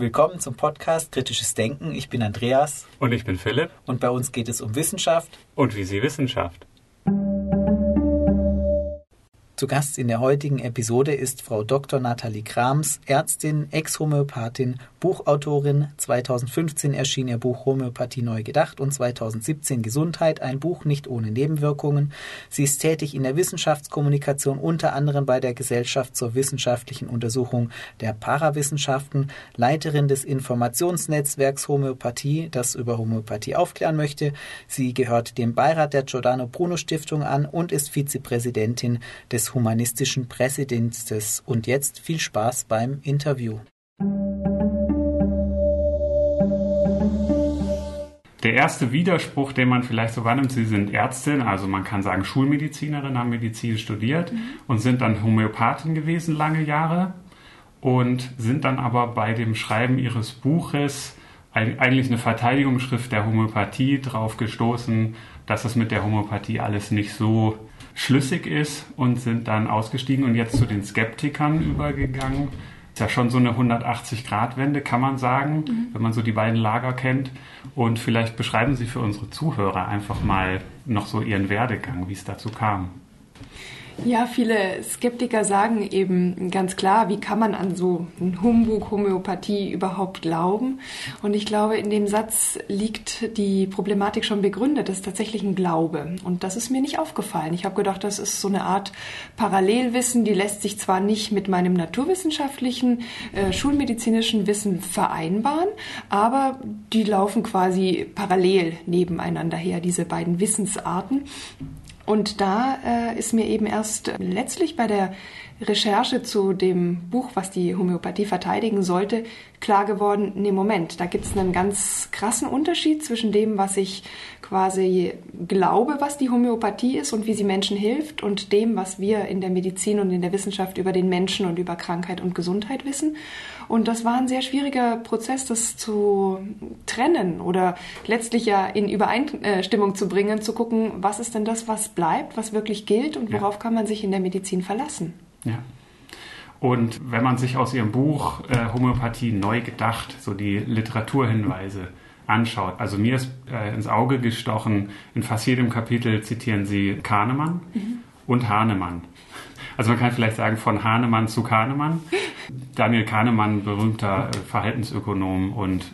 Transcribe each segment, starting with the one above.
Willkommen zum Podcast Kritisches Denken. Ich bin Andreas. Und ich bin Philipp. Und bei uns geht es um Wissenschaft. Und wie sie Wissenschaft. Zu Gast in der heutigen Episode ist Frau Dr. Nathalie Krams, Ärztin, Ex-Homöopathin, Buchautorin. 2015 erschien ihr Buch Homöopathie neu gedacht und 2017 Gesundheit, ein Buch nicht ohne Nebenwirkungen. Sie ist tätig in der Wissenschaftskommunikation, unter anderem bei der Gesellschaft zur wissenschaftlichen Untersuchung der Parawissenschaften, Leiterin des Informationsnetzwerks Homöopathie, das über Homöopathie aufklären möchte. Sie gehört dem Beirat der Giordano Bruno Stiftung an und ist Vizepräsidentin des humanistischen Pressedienstes. Und jetzt viel Spaß beim Interview. Der erste Widerspruch, den man vielleicht so wahrnimmt, Sie sind Ärztin, also man kann sagen Schulmedizinerin, haben Medizin studiert mhm. und sind dann Homöopathin gewesen lange Jahre und sind dann aber bei dem Schreiben Ihres Buches eigentlich eine Verteidigungsschrift der Homöopathie drauf gestoßen, dass es mit der Homöopathie alles nicht so schlüssig ist und sind dann ausgestiegen und jetzt zu den Skeptikern übergegangen. Ist ja schon so eine 180-Grad-Wende, kann man sagen, mhm. wenn man so die beiden Lager kennt. Und vielleicht beschreiben Sie für unsere Zuhörer einfach mal noch so Ihren Werdegang, wie es dazu kam. Ja, viele Skeptiker sagen eben ganz klar, wie kann man an so einen Humbug Homöopathie überhaupt glauben? Und ich glaube, in dem Satz liegt die Problematik schon begründet. Das ist tatsächlich ein Glaube. Und das ist mir nicht aufgefallen. Ich habe gedacht, das ist so eine Art Parallelwissen, die lässt sich zwar nicht mit meinem naturwissenschaftlichen, äh, schulmedizinischen Wissen vereinbaren, aber die laufen quasi parallel nebeneinander her, diese beiden Wissensarten. Und da äh, ist mir eben erst letztlich bei der Recherche zu dem Buch, was die Homöopathie verteidigen sollte, klar geworden, nee, Moment, da gibt es einen ganz krassen Unterschied zwischen dem, was ich quasi glaube, was die Homöopathie ist und wie sie Menschen hilft und dem, was wir in der Medizin und in der Wissenschaft über den Menschen und über Krankheit und Gesundheit wissen. Und das war ein sehr schwieriger Prozess, das zu trennen oder letztlich ja in Übereinstimmung zu bringen, zu gucken, was ist denn das, was bleibt, was wirklich gilt und worauf ja. kann man sich in der Medizin verlassen. Ja. Und wenn man sich aus Ihrem Buch äh, Homöopathie neu gedacht, so die Literaturhinweise anschaut, also mir ist äh, ins Auge gestochen, in fast jedem Kapitel zitieren Sie Kahnemann mhm. und Hahnemann. Also man kann vielleicht sagen, von Hahnemann zu Kahnemann. Daniel Kahnemann, berühmter äh, Verhaltensökonom und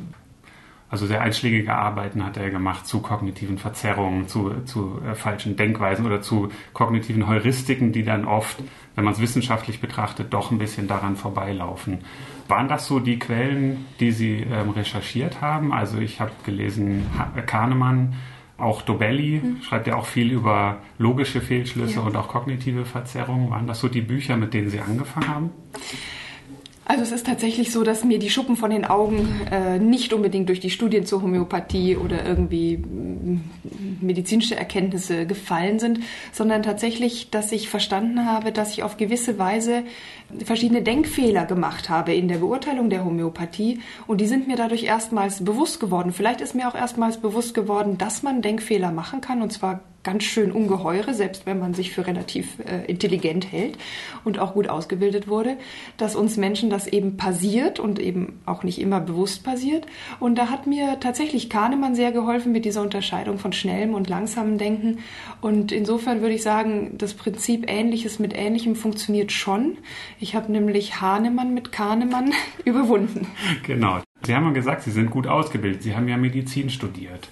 also sehr einschlägige Arbeiten hat er gemacht zu kognitiven Verzerrungen, zu, zu äh, falschen Denkweisen oder zu kognitiven Heuristiken, die dann oft, wenn man es wissenschaftlich betrachtet, doch ein bisschen daran vorbeilaufen. Waren das so die Quellen, die Sie ähm, recherchiert haben? Also ich habe gelesen, ha Kahnemann, auch Dobelli mhm. schreibt ja auch viel über logische Fehlschlüsse ja. und auch kognitive Verzerrungen. Waren das so die Bücher, mit denen Sie angefangen haben? Also es ist tatsächlich so, dass mir die Schuppen von den Augen äh, nicht unbedingt durch die Studien zur Homöopathie oder irgendwie mm, medizinische Erkenntnisse gefallen sind, sondern tatsächlich, dass ich verstanden habe, dass ich auf gewisse Weise verschiedene Denkfehler gemacht habe in der Beurteilung der Homöopathie und die sind mir dadurch erstmals bewusst geworden. Vielleicht ist mir auch erstmals bewusst geworden, dass man Denkfehler machen kann und zwar ganz schön ungeheure, selbst wenn man sich für relativ äh, intelligent hält und auch gut ausgebildet wurde, dass uns Menschen das eben passiert und eben auch nicht immer bewusst passiert. Und da hat mir tatsächlich Kahnemann sehr geholfen mit dieser Unterscheidung von schnellem und langsamem Denken. Und insofern würde ich sagen, das Prinzip Ähnliches mit Ähnlichem funktioniert schon. Ich habe nämlich Hahnemann mit Kahnemann überwunden. Genau. Sie haben ja gesagt, Sie sind gut ausgebildet. Sie haben ja Medizin studiert.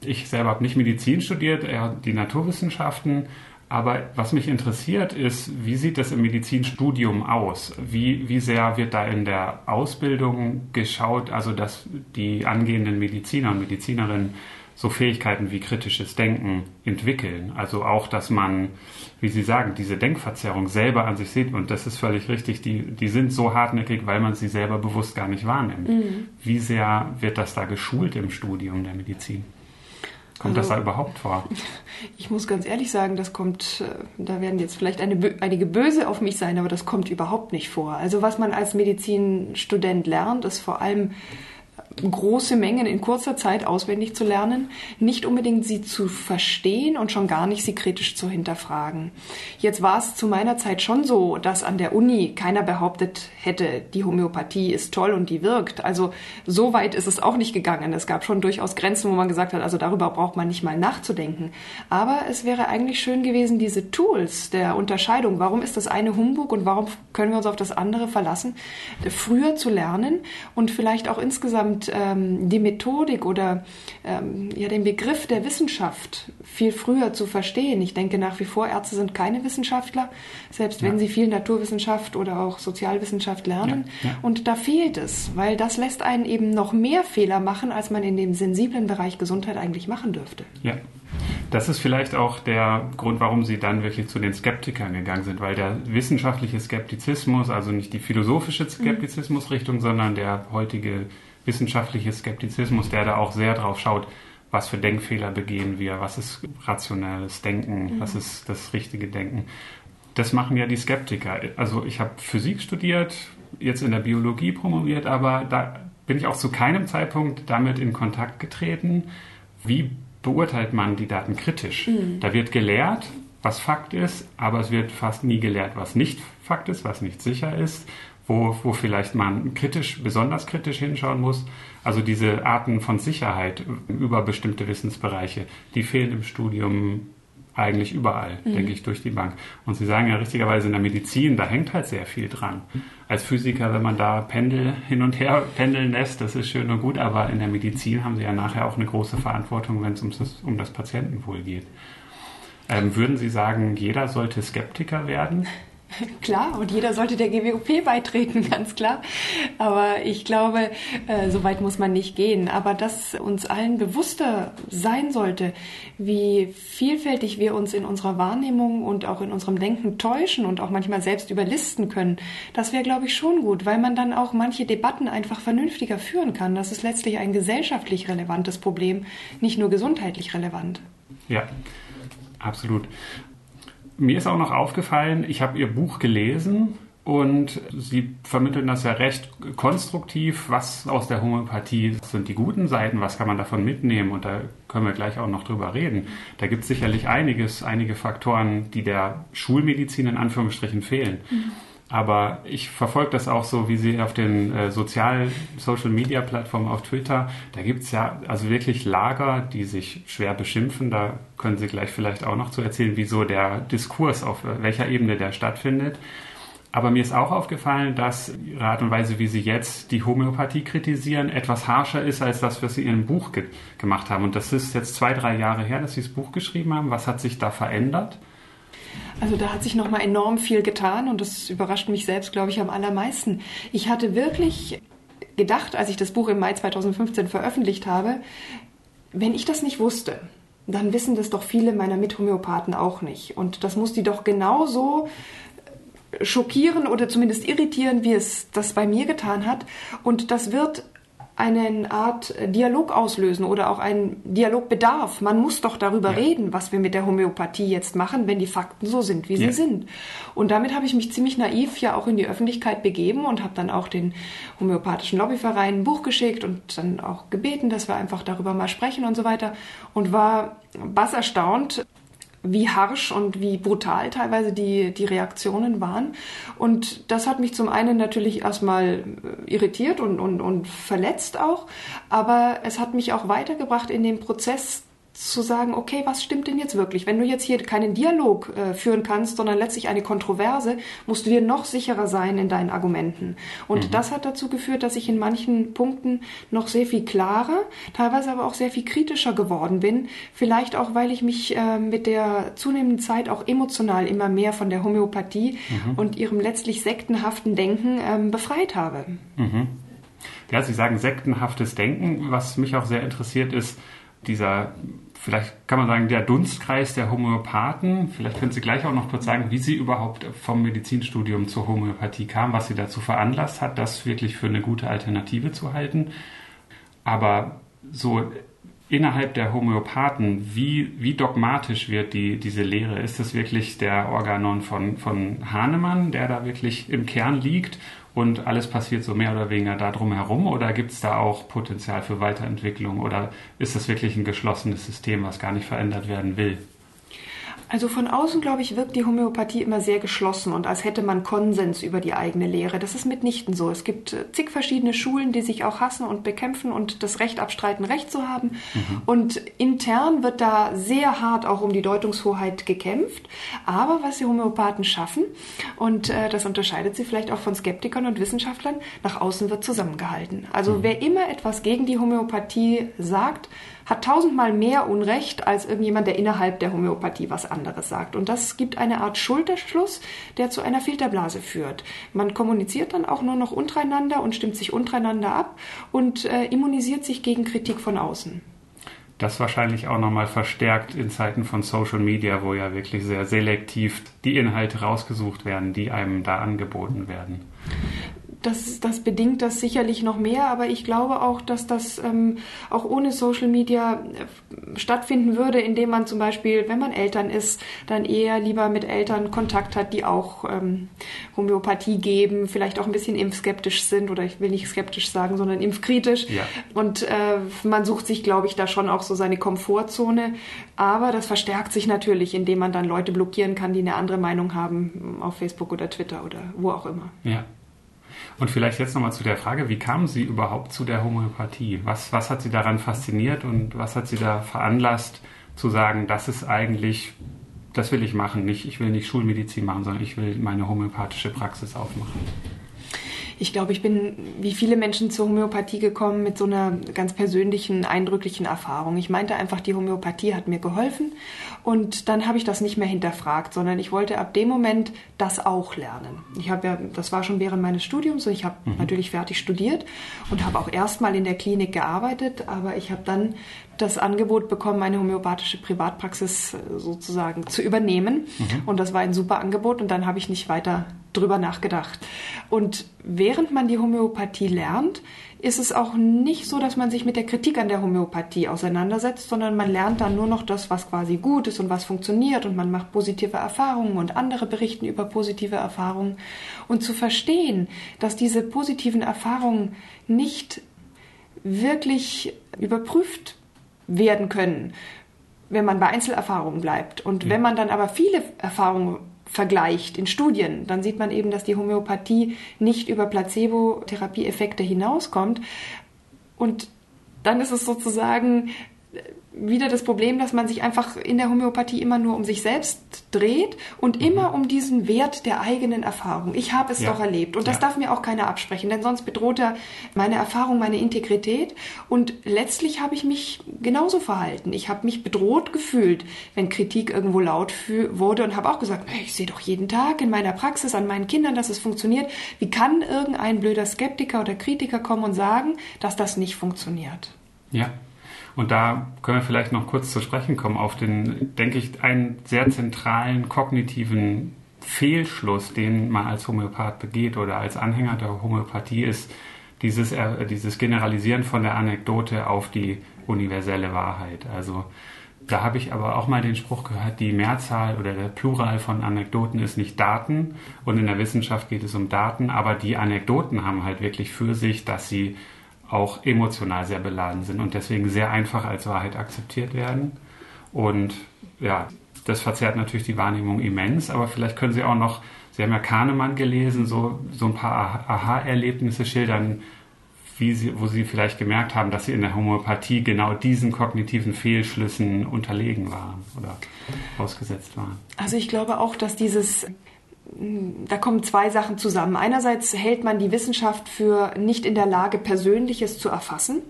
Ich selber habe nicht Medizin studiert, eher die Naturwissenschaften. Aber was mich interessiert ist, wie sieht das im Medizinstudium aus? Wie, wie sehr wird da in der Ausbildung geschaut, also dass die angehenden Mediziner und Medizinerinnen so Fähigkeiten wie kritisches Denken entwickeln? Also auch, dass man, wie Sie sagen, diese Denkverzerrung selber an sich sieht. Und das ist völlig richtig, die, die sind so hartnäckig, weil man sie selber bewusst gar nicht wahrnimmt. Mhm. Wie sehr wird das da geschult im Studium der Medizin? Kommt also, das da überhaupt vor? Ich muss ganz ehrlich sagen, das kommt, äh, da werden jetzt vielleicht eine, einige böse auf mich sein, aber das kommt überhaupt nicht vor. Also was man als Medizinstudent lernt, ist vor allem große Mengen in kurzer Zeit auswendig zu lernen, nicht unbedingt sie zu verstehen und schon gar nicht sie kritisch zu hinterfragen. Jetzt war es zu meiner Zeit schon so, dass an der Uni keiner behauptet hätte, die Homöopathie ist toll und die wirkt. Also so weit ist es auch nicht gegangen. Es gab schon durchaus Grenzen, wo man gesagt hat, also darüber braucht man nicht mal nachzudenken. Aber es wäre eigentlich schön gewesen, diese Tools der Unterscheidung, warum ist das eine Humbug und warum können wir uns auf das andere verlassen, früher zu lernen und vielleicht auch insgesamt ähm, die Methodik oder ähm, ja den Begriff der Wissenschaft viel früher zu verstehen. Ich denke nach wie vor, Ärzte sind keine Wissenschaftler, selbst ja. wenn sie viel Naturwissenschaft oder auch Sozialwissenschaft lernen. Ja, ja. Und da fehlt es, weil das lässt einen eben noch mehr Fehler machen, als man in dem sensiblen Bereich Gesundheit eigentlich machen dürfte. Ja. Das ist vielleicht auch der Grund, warum Sie dann wirklich zu den Skeptikern gegangen sind, weil der wissenschaftliche Skeptizismus, also nicht die philosophische mhm. Skeptizismusrichtung, sondern der heutige wissenschaftliche Skeptizismus, der da auch sehr drauf schaut, was für Denkfehler begehen wir, was ist rationales Denken, mhm. was ist das richtige Denken. Das machen ja die Skeptiker. Also ich habe Physik studiert, jetzt in der Biologie promoviert, aber da bin ich auch zu keinem Zeitpunkt damit in Kontakt getreten, wie beurteilt man die Daten kritisch. Mhm. Da wird gelehrt, was Fakt ist, aber es wird fast nie gelehrt, was nicht Fakt ist, was nicht sicher ist, wo, wo vielleicht man kritisch, besonders kritisch hinschauen muss. Also diese Arten von Sicherheit über bestimmte Wissensbereiche, die fehlen im Studium eigentlich überall, mhm. denke ich, durch die Bank. Und Sie sagen ja richtigerweise in der Medizin, da hängt halt sehr viel dran. Als Physiker, wenn man da Pendel hin und her pendeln lässt, das ist schön und gut, aber in der Medizin haben Sie ja nachher auch eine große Verantwortung, wenn es um das, um das Patientenwohl geht. Ähm, würden Sie sagen, jeder sollte Skeptiker werden? Klar, und jeder sollte der GWOP beitreten, ganz klar. Aber ich glaube, äh, so weit muss man nicht gehen. Aber dass uns allen bewusster sein sollte, wie vielfältig wir uns in unserer Wahrnehmung und auch in unserem Denken täuschen und auch manchmal selbst überlisten können, das wäre, glaube ich, schon gut, weil man dann auch manche Debatten einfach vernünftiger führen kann. Das ist letztlich ein gesellschaftlich relevantes Problem, nicht nur gesundheitlich relevant. Ja, absolut. Mir ist auch noch aufgefallen, ich habe Ihr Buch gelesen und Sie vermitteln das ja recht konstruktiv. Was aus der Homöopathie sind die guten Seiten? Was kann man davon mitnehmen? Und da können wir gleich auch noch drüber reden. Da gibt es sicherlich einiges, einige Faktoren, die der Schulmedizin in Anführungsstrichen fehlen. Mhm. Aber ich verfolge das auch so, wie Sie auf den äh, Sozial Social Media Plattformen auf Twitter, da gibt's ja also wirklich Lager, die sich schwer beschimpfen. Da können Sie gleich vielleicht auch noch zu erzählen, wieso der Diskurs auf äh, welcher Ebene der stattfindet. Aber mir ist auch aufgefallen, dass Ihre Art und Weise, wie Sie jetzt die Homöopathie kritisieren, etwas harscher ist als das, was Sie in Ihrem Buch ge gemacht haben. Und das ist jetzt zwei, drei Jahre her, dass Sie das Buch geschrieben haben. Was hat sich da verändert? Also da hat sich noch mal enorm viel getan und das überrascht mich selbst, glaube ich, am allermeisten. Ich hatte wirklich gedacht, als ich das Buch im Mai 2015 veröffentlicht habe, wenn ich das nicht wusste, dann wissen das doch viele meiner Mithomöopathen auch nicht. Und das muss die doch genauso schockieren oder zumindest irritieren, wie es das bei mir getan hat. Und das wird eine Art Dialog auslösen oder auch einen Dialogbedarf. Man muss doch darüber ja. reden, was wir mit der Homöopathie jetzt machen, wenn die Fakten so sind, wie ja. sie sind. Und damit habe ich mich ziemlich naiv ja auch in die Öffentlichkeit begeben und habe dann auch den homöopathischen Lobbyverein ein Buch geschickt und dann auch gebeten, dass wir einfach darüber mal sprechen und so weiter und war bass erstaunt, wie harsch und wie brutal teilweise die, die Reaktionen waren. Und das hat mich zum einen natürlich erstmal äh, irritiert und, und, und verletzt auch, aber es hat mich auch weitergebracht in dem Prozess zu sagen, okay, was stimmt denn jetzt wirklich? Wenn du jetzt hier keinen Dialog äh, führen kannst, sondern letztlich eine Kontroverse, musst du dir noch sicherer sein in deinen Argumenten. Und mhm. das hat dazu geführt, dass ich in manchen Punkten noch sehr viel klarer, teilweise aber auch sehr viel kritischer geworden bin. Vielleicht auch, weil ich mich äh, mit der zunehmenden Zeit auch emotional immer mehr von der Homöopathie mhm. und ihrem letztlich sektenhaften Denken ähm, befreit habe. Mhm. Ja, Sie sagen sektenhaftes Denken. Was mich auch sehr interessiert ist, dieser vielleicht kann man sagen, der Dunstkreis der Homöopathen. Vielleicht können Sie gleich auch noch kurz sagen, wie Sie überhaupt vom Medizinstudium zur Homöopathie kamen, was Sie dazu veranlasst hat, das wirklich für eine gute Alternative zu halten. Aber so innerhalb der Homöopathen, wie, wie dogmatisch wird die, diese Lehre? Ist es wirklich der Organon von, von Hahnemann, der da wirklich im Kern liegt? Und alles passiert so mehr oder weniger darum herum oder gibt es da auch Potenzial für Weiterentwicklung oder ist das wirklich ein geschlossenes System, was gar nicht verändert werden will? Also von außen, glaube ich, wirkt die Homöopathie immer sehr geschlossen und als hätte man Konsens über die eigene Lehre. Das ist mitnichten so. Es gibt äh, zig verschiedene Schulen, die sich auch hassen und bekämpfen und das Recht abstreiten, Recht zu haben. Mhm. Und intern wird da sehr hart auch um die Deutungshoheit gekämpft. Aber was die Homöopathen schaffen, und äh, das unterscheidet sie vielleicht auch von Skeptikern und Wissenschaftlern, nach außen wird zusammengehalten. Also mhm. wer immer etwas gegen die Homöopathie sagt, hat tausendmal mehr Unrecht als irgendjemand, der innerhalb der Homöopathie was anderes sagt. Und das gibt eine Art Schulterschluss, der zu einer Filterblase führt. Man kommuniziert dann auch nur noch untereinander und stimmt sich untereinander ab und äh, immunisiert sich gegen Kritik von außen. Das wahrscheinlich auch nochmal verstärkt in Zeiten von Social Media, wo ja wirklich sehr selektiv die Inhalte rausgesucht werden, die einem da angeboten werden das, das bedingt das sicherlich noch mehr, aber ich glaube auch, dass das ähm, auch ohne Social Media äh, stattfinden würde, indem man zum Beispiel, wenn man Eltern ist, dann eher lieber mit Eltern Kontakt hat, die auch ähm, Homöopathie geben, vielleicht auch ein bisschen impfskeptisch sind oder ich will nicht skeptisch sagen, sondern impfkritisch. Ja. Und äh, man sucht sich, glaube ich, da schon auch so seine Komfortzone. Aber das verstärkt sich natürlich, indem man dann Leute blockieren kann, die eine andere Meinung haben auf Facebook oder Twitter oder wo auch immer. Ja. Und vielleicht jetzt nochmal zu der Frage, wie kamen Sie überhaupt zu der Homöopathie? Was, was hat Sie daran fasziniert und was hat Sie da veranlasst zu sagen, das ist eigentlich, das will ich machen, nicht, ich will nicht Schulmedizin machen, sondern ich will meine homöopathische Praxis aufmachen? Ich glaube, ich bin wie viele Menschen zur Homöopathie gekommen mit so einer ganz persönlichen, eindrücklichen Erfahrung. Ich meinte einfach, die Homöopathie hat mir geholfen und dann habe ich das nicht mehr hinterfragt, sondern ich wollte ab dem Moment das auch lernen. Ich habe ja, das war schon während meines Studiums und ich habe mhm. natürlich fertig studiert und habe auch erstmal in der Klinik gearbeitet, aber ich habe dann das Angebot bekommen, eine homöopathische Privatpraxis äh, sozusagen zu übernehmen. Mhm. Und das war ein super Angebot und dann habe ich nicht weiter drüber nachgedacht. Und während man die Homöopathie lernt, ist es auch nicht so, dass man sich mit der Kritik an der Homöopathie auseinandersetzt, sondern man lernt dann nur noch das, was quasi gut ist und was funktioniert und man macht positive Erfahrungen und andere berichten über positive Erfahrungen. Und zu verstehen, dass diese positiven Erfahrungen nicht wirklich überprüft werden können, wenn man bei Einzelerfahrungen bleibt. Und ja. wenn man dann aber viele Erfahrungen vergleicht in Studien, dann sieht man eben, dass die Homöopathie nicht über Placebo-Therapieeffekte hinauskommt. Und dann ist es sozusagen wieder das Problem, dass man sich einfach in der Homöopathie immer nur um sich selbst dreht und mhm. immer um diesen Wert der eigenen Erfahrung. Ich habe es ja. doch erlebt und das ja. darf mir auch keiner absprechen, denn sonst bedroht er meine Erfahrung, meine Integrität und letztlich habe ich mich genauso verhalten. Ich habe mich bedroht gefühlt, wenn Kritik irgendwo laut wurde und habe auch gesagt, ich sehe doch jeden Tag in meiner Praxis an meinen Kindern, dass es funktioniert. Wie kann irgendein blöder Skeptiker oder Kritiker kommen und sagen, dass das nicht funktioniert? Ja. Und da können wir vielleicht noch kurz zu sprechen kommen auf den, denke ich, einen sehr zentralen kognitiven Fehlschluss, den man als Homöopath begeht oder als Anhänger der Homöopathie ist, dieses, äh, dieses Generalisieren von der Anekdote auf die universelle Wahrheit. Also da habe ich aber auch mal den Spruch gehört, die Mehrzahl oder der Plural von Anekdoten ist nicht Daten und in der Wissenschaft geht es um Daten, aber die Anekdoten haben halt wirklich für sich, dass sie auch emotional sehr beladen sind und deswegen sehr einfach als Wahrheit akzeptiert werden. Und ja, das verzerrt natürlich die Wahrnehmung immens, aber vielleicht können Sie auch noch, Sie haben ja Kahnemann gelesen, so, so ein paar Aha-Erlebnisse schildern, wie Sie, wo Sie vielleicht gemerkt haben, dass Sie in der Homöopathie genau diesen kognitiven Fehlschlüssen unterlegen waren oder ausgesetzt waren. Also ich glaube auch, dass dieses da kommen zwei Sachen zusammen. Einerseits hält man die Wissenschaft für nicht in der Lage, Persönliches zu erfassen.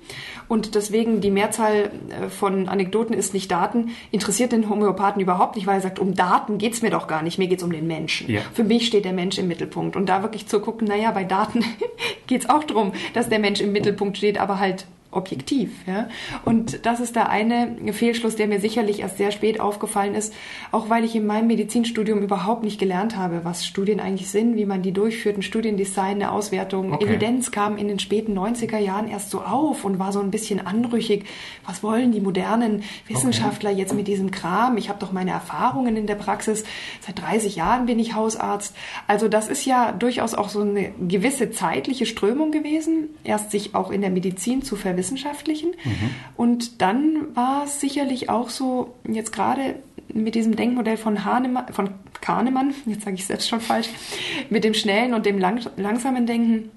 Und deswegen die Mehrzahl äh, von Anekdoten ist nicht Daten, interessiert den Homöopathen überhaupt nicht, weil er sagt, um Daten geht's mir doch gar nicht, mir geht's um den Menschen. Ja. Für mich steht der Mensch im Mittelpunkt. Und da wirklich zu gucken, naja, bei Daten geht's auch darum, dass der Mensch im Mittelpunkt steht, aber halt objektiv. Ja? Und das ist der eine Fehlschluss, der mir sicherlich erst sehr spät aufgefallen ist, auch weil ich in meinem Medizinstudium überhaupt nicht gelernt habe, was Studien eigentlich sind, wie man die durchführt, ein Studiendesign, eine Auswertung. Okay. Evidenz kam in den späten 90er Jahren erst so auf und war so ein bisschen anrüchig. Was wollen die modernen Wissenschaftler okay. jetzt mit diesem Kram? Ich habe doch meine Erfahrungen in der Praxis. Seit 30 Jahren bin ich Hausarzt. Also das ist ja durchaus auch so eine gewisse zeitliche Strömung gewesen, erst sich auch in der Medizin zu verwirklichen Wissenschaftlichen. Mhm. Und dann war es sicherlich auch so, jetzt gerade mit diesem Denkmodell von, Hahnemann, von Kahnemann, jetzt sage ich selbst schon falsch, mit dem schnellen und dem lang, langsamen Denken,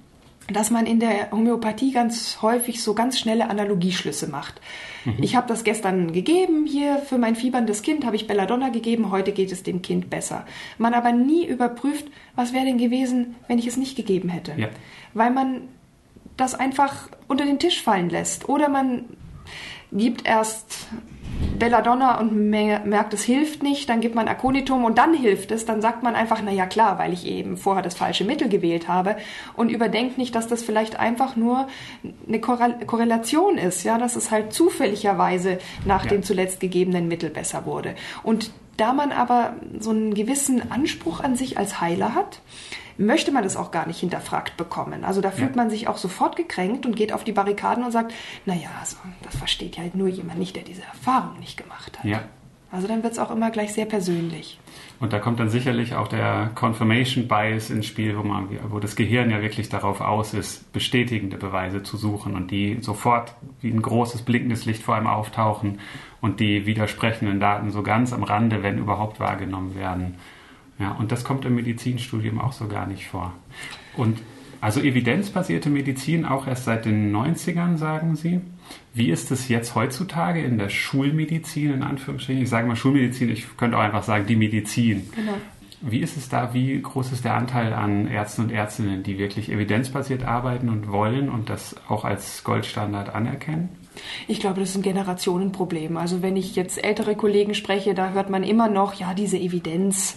dass man in der Homöopathie ganz häufig so ganz schnelle Analogieschlüsse macht. Mhm. Ich habe das gestern gegeben, hier für mein fieberndes Kind habe ich Belladonna gegeben, heute geht es dem Kind besser. Man aber nie überprüft, was wäre denn gewesen, wenn ich es nicht gegeben hätte. Ja. Weil man das einfach unter den Tisch fallen lässt. Oder man gibt erst Belladonna und merkt, es hilft nicht, dann gibt man Aconitum und dann hilft es, dann sagt man einfach, na ja klar, weil ich eben vorher das falsche Mittel gewählt habe und überdenkt nicht, dass das vielleicht einfach nur eine Korrelation ist, ja, dass es halt zufälligerweise nach ja. dem zuletzt gegebenen Mittel besser wurde. Und da man aber so einen gewissen Anspruch an sich als Heiler hat, möchte man das auch gar nicht hinterfragt bekommen. Also da fühlt ja. man sich auch sofort gekränkt und geht auf die Barrikaden und sagt, naja, also, das versteht ja halt nur jemand nicht, der diese Erfahrung nicht gemacht hat. Ja. Also dann wird es auch immer gleich sehr persönlich. Und da kommt dann sicherlich auch der Confirmation Bias ins Spiel, wo, man, wo das Gehirn ja wirklich darauf aus ist, bestätigende Beweise zu suchen und die sofort wie ein großes blinkendes Licht vor einem auftauchen und die widersprechenden Daten so ganz am Rande, wenn überhaupt, wahrgenommen werden. Ja, und das kommt im Medizinstudium auch so gar nicht vor. Und also evidenzbasierte Medizin auch erst seit den 90ern, sagen Sie. Wie ist es jetzt heutzutage in der Schulmedizin, in Anführungsstrichen? Ich sage mal Schulmedizin, ich könnte auch einfach sagen die Medizin. Genau. Wie ist es da? Wie groß ist der Anteil an Ärzten und Ärztinnen, die wirklich evidenzbasiert arbeiten und wollen und das auch als Goldstandard anerkennen? Ich glaube, das ist ein Generationenproblem. Also wenn ich jetzt ältere Kollegen spreche, da hört man immer noch, ja, diese Evidenz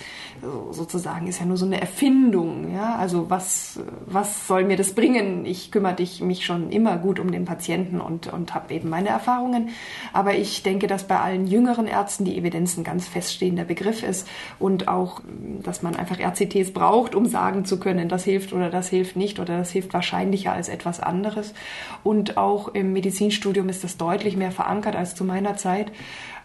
sozusagen ist ja nur so eine Erfindung. Ja, also was, was soll mir das bringen? Ich kümmere mich schon immer gut um den Patienten und, und habe eben meine Erfahrungen. Aber ich denke, dass bei allen jüngeren Ärzten die Evidenz ein ganz feststehender Begriff ist und auch, dass man einfach RCTs braucht, um sagen zu können, das hilft oder das hilft nicht oder das hilft wahrscheinlicher als etwas anderes. Und auch im Medizinstudium ist das deutlich mehr verankert als zu meiner Zeit.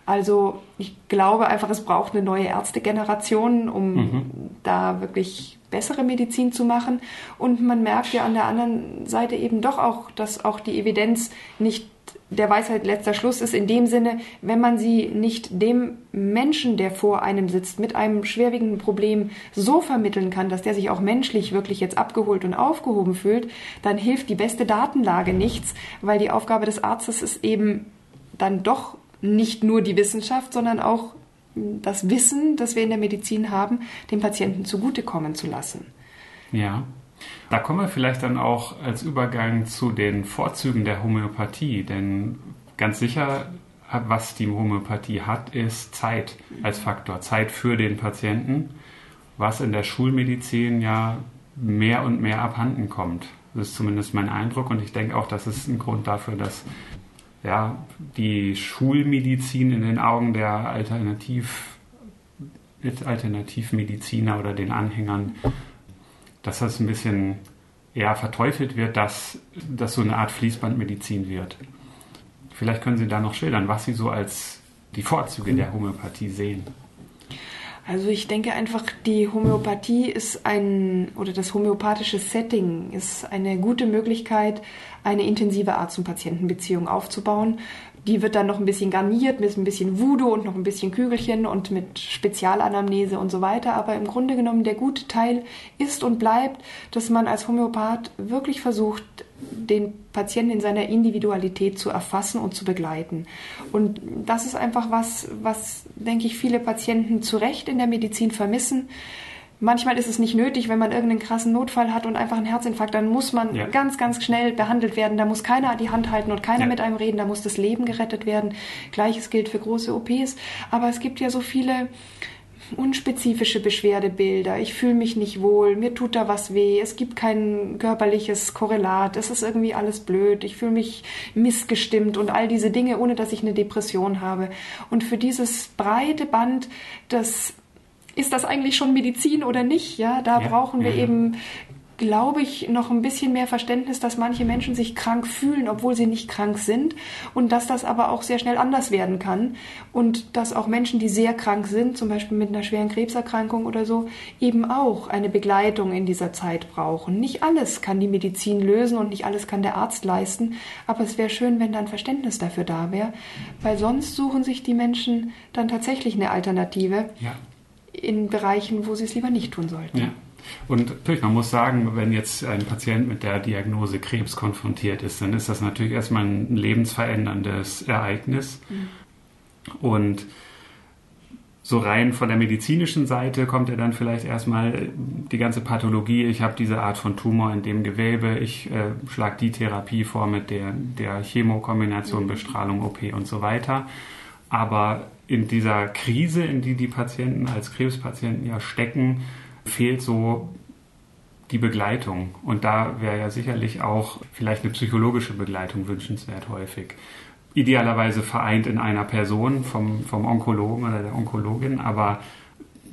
Also ich glaube einfach, es braucht eine neue Ärztegeneration, um mhm. da wirklich bessere Medizin zu machen. Und man merkt ja an der anderen Seite eben doch auch, dass auch die Evidenz nicht der Weisheit letzter Schluss ist in dem Sinne, wenn man sie nicht dem Menschen, der vor einem sitzt, mit einem schwerwiegenden Problem so vermitteln kann, dass der sich auch menschlich wirklich jetzt abgeholt und aufgehoben fühlt, dann hilft die beste Datenlage nichts, weil die Aufgabe des Arztes ist eben dann doch nicht nur die Wissenschaft, sondern auch das Wissen, das wir in der Medizin haben, dem Patienten zugutekommen zu lassen. Ja. Da kommen wir vielleicht dann auch als Übergang zu den Vorzügen der Homöopathie, denn ganz sicher, was die Homöopathie hat, ist Zeit als Faktor, Zeit für den Patienten, was in der Schulmedizin ja mehr und mehr abhanden kommt. Das ist zumindest mein Eindruck und ich denke auch, das ist ein Grund dafür, dass ja, die Schulmedizin in den Augen der Alternativ, Alternativmediziner oder den Anhängern dass das ein bisschen eher verteufelt wird, dass das so eine Art Fließbandmedizin wird. Vielleicht können Sie da noch schildern, was Sie so als die Vorzüge der Homöopathie sehen. Also ich denke einfach, die Homöopathie ist ein, oder das homöopathische Setting ist eine gute Möglichkeit, eine intensive Arzt- und Patientenbeziehung aufzubauen die wird dann noch ein bisschen garniert mit ein bisschen Voodoo und noch ein bisschen Kügelchen und mit Spezialanamnese und so weiter. Aber im Grunde genommen der gute Teil ist und bleibt, dass man als Homöopath wirklich versucht, den Patienten in seiner Individualität zu erfassen und zu begleiten. Und das ist einfach was, was, denke ich, viele Patienten zu Recht in der Medizin vermissen Manchmal ist es nicht nötig, wenn man irgendeinen krassen Notfall hat und einfach einen Herzinfarkt, dann muss man ja. ganz, ganz schnell behandelt werden. Da muss keiner die Hand halten und keiner ja. mit einem reden, da muss das Leben gerettet werden. Gleiches gilt für große OPs. Aber es gibt ja so viele unspezifische Beschwerdebilder. Ich fühle mich nicht wohl, mir tut da was weh, es gibt kein körperliches Korrelat, es ist irgendwie alles blöd, ich fühle mich missgestimmt und all diese Dinge, ohne dass ich eine Depression habe. Und für dieses breite Band, das ist das eigentlich schon Medizin oder nicht? Ja, da ja, brauchen wir ja, eben glaube ich, noch ein bisschen mehr Verständnis, dass manche Menschen sich krank fühlen, obwohl sie nicht krank sind und dass das aber auch sehr schnell anders werden kann und dass auch Menschen, die sehr krank sind, zum Beispiel mit einer schweren Krebserkrankung oder so, eben auch eine Begleitung in dieser Zeit brauchen. Nicht alles kann die Medizin lösen und nicht alles kann der Arzt leisten, aber es wäre schön, wenn dann Verständnis dafür da wäre, weil sonst suchen sich die Menschen dann tatsächlich eine Alternative ja. In Bereichen, wo sie es lieber nicht tun sollten. Ja. Und natürlich, man muss sagen, wenn jetzt ein Patient mit der Diagnose Krebs konfrontiert ist, dann ist das natürlich erstmal ein lebensveränderndes Ereignis. Mhm. Und so rein von der medizinischen Seite kommt er dann vielleicht erstmal die ganze Pathologie, ich habe diese Art von Tumor in dem Gewebe, ich äh, schlage die Therapie vor mit der, der Chemokombination, mhm. Bestrahlung, OP und so weiter. Aber in dieser Krise, in die die Patienten als Krebspatienten ja stecken, fehlt so die Begleitung. Und da wäre ja sicherlich auch vielleicht eine psychologische Begleitung wünschenswert häufig. Idealerweise vereint in einer Person vom, vom Onkologen oder der Onkologin, aber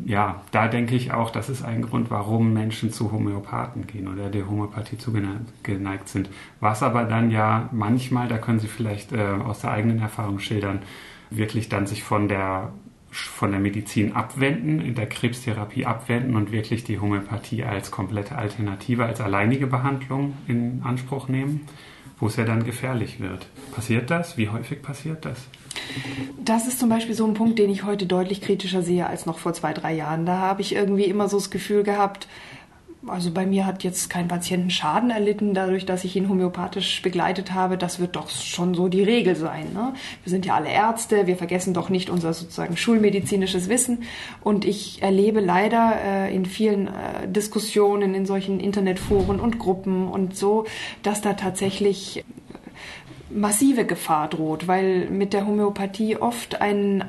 ja, da denke ich auch, das ist ein Grund, warum Menschen zu Homöopathen gehen oder der Homöopathie zugeneigt sind. Was aber dann ja manchmal, da können Sie vielleicht äh, aus der eigenen Erfahrung schildern, wirklich dann sich von der von der Medizin abwenden, in der Krebstherapie abwenden und wirklich die Homöopathie als komplette Alternative, als alleinige Behandlung in Anspruch nehmen, wo es ja dann gefährlich wird. Passiert das? Wie häufig passiert das? Das ist zum Beispiel so ein Punkt, den ich heute deutlich kritischer sehe als noch vor zwei, drei Jahren. Da habe ich irgendwie immer so das Gefühl gehabt, also bei mir hat jetzt kein Patienten Schaden erlitten, dadurch, dass ich ihn homöopathisch begleitet habe. Das wird doch schon so die Regel sein. Ne? Wir sind ja alle Ärzte, wir vergessen doch nicht unser sozusagen schulmedizinisches Wissen. Und ich erlebe leider äh, in vielen äh, Diskussionen in solchen Internetforen und Gruppen und so, dass da tatsächlich massive Gefahr droht, weil mit der Homöopathie oft ein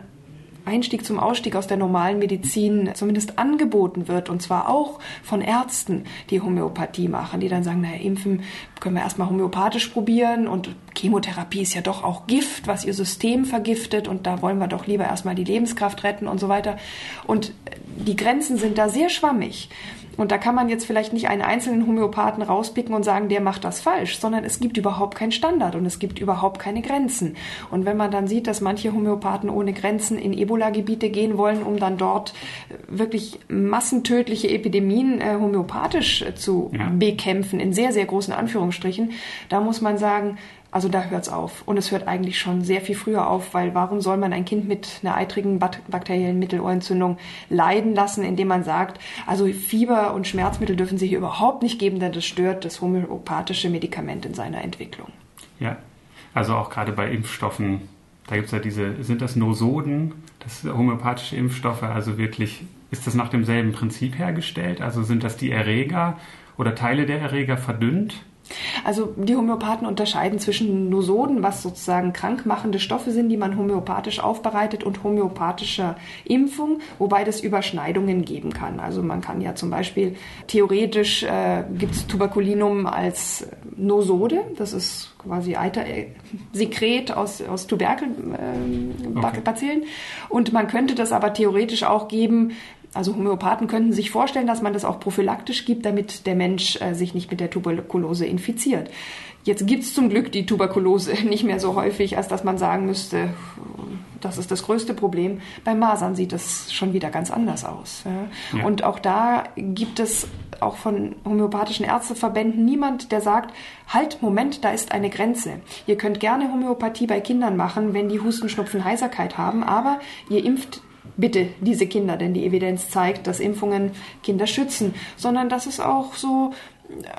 Einstieg zum Ausstieg aus der normalen Medizin zumindest angeboten wird und zwar auch von Ärzten, die Homöopathie machen, die dann sagen, naja, impfen können wir erstmal homöopathisch probieren und Chemotherapie ist ja doch auch Gift, was ihr System vergiftet und da wollen wir doch lieber erstmal die Lebenskraft retten und so weiter. Und die Grenzen sind da sehr schwammig. Und da kann man jetzt vielleicht nicht einen einzelnen Homöopathen rauspicken und sagen, der macht das falsch, sondern es gibt überhaupt keinen Standard und es gibt überhaupt keine Grenzen. Und wenn man dann sieht, dass manche Homöopathen ohne Grenzen in Ebola-Gebiete gehen wollen, um dann dort äh, wirklich massentödliche Epidemien äh, homöopathisch äh, zu ja. bekämpfen, in sehr, sehr großen Anführungsstrichen, da muss man sagen, also da hört es auf. Und es hört eigentlich schon sehr viel früher auf, weil warum soll man ein Kind mit einer eitrigen bakteriellen Mittelohrentzündung leiden lassen, indem man sagt, also Fieber und Schmerzmittel dürfen Sie hier überhaupt nicht geben, denn das stört das homöopathische Medikament in seiner Entwicklung. Ja, also auch gerade bei Impfstoffen, da gibt es ja diese, sind das Nosoden, das homöopathische Impfstoffe, also wirklich, ist das nach demselben Prinzip hergestellt? Also sind das die Erreger oder Teile der Erreger verdünnt? Also die Homöopathen unterscheiden zwischen Nosoden, was sozusagen krankmachende Stoffe sind, die man homöopathisch aufbereitet, und homöopathischer Impfung, wobei das Überschneidungen geben kann. Also man kann ja zum Beispiel theoretisch äh, gibt es Tuberculinum als Nosode, das ist quasi Eitersekret aus, aus Tuberkelbazillen. Äh, okay. Und man könnte das aber theoretisch auch geben also Homöopathen könnten sich vorstellen, dass man das auch prophylaktisch gibt, damit der Mensch äh, sich nicht mit der Tuberkulose infiziert. Jetzt gibt es zum Glück die Tuberkulose nicht mehr so häufig, als dass man sagen müsste, das ist das größte Problem. Bei Masern sieht es schon wieder ganz anders aus. Ja? Ja. Und auch da gibt es auch von homöopathischen Ärzteverbänden niemand, der sagt, halt, Moment, da ist eine Grenze. Ihr könnt gerne Homöopathie bei Kindern machen, wenn die Husten, Schnupfen, Heiserkeit haben, aber ihr impft bitte diese Kinder, denn die Evidenz zeigt, dass Impfungen Kinder schützen, sondern dass es auch so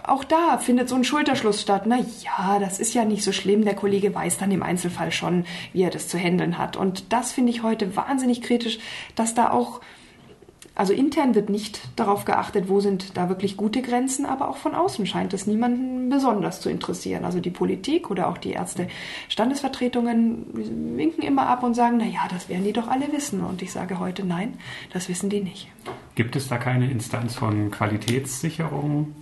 auch da findet so ein Schulterschluss statt. Na ja, das ist ja nicht so schlimm. Der Kollege weiß dann im Einzelfall schon, wie er das zu handeln hat. Und das finde ich heute wahnsinnig kritisch, dass da auch Also intern wird nicht darauf geachtet, wo sind da wirklich gute Grenzen, aber auch von außen scheint es niemanden besonders zu interessieren. Also die Politik oder auch die Ärzte-Standesvertretungen winken immer ab und sagen, na ja, das werden die doch alle wissen. Und ich sage heute, nein, das wissen die nicht. Gibt es da keine Instanz von Qualitätssicherung?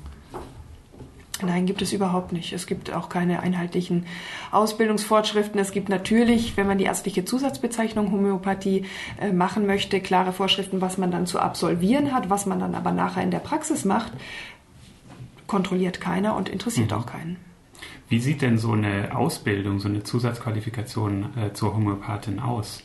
Nein, gibt es überhaupt nicht. Es gibt auch keine einheitlichen Ausbildungsvorschriften. Es gibt natürlich, wenn man die ärztliche Zusatzbezeichnung Homöopathie äh, machen möchte, klare Vorschriften, was man dann zu absolvieren hat, was man dann aber nachher in der Praxis macht, kontrolliert keiner und interessiert mhm. auch keinen. Wie sieht denn so eine Ausbildung, so eine Zusatzqualifikation äh, zur Homöopathin aus?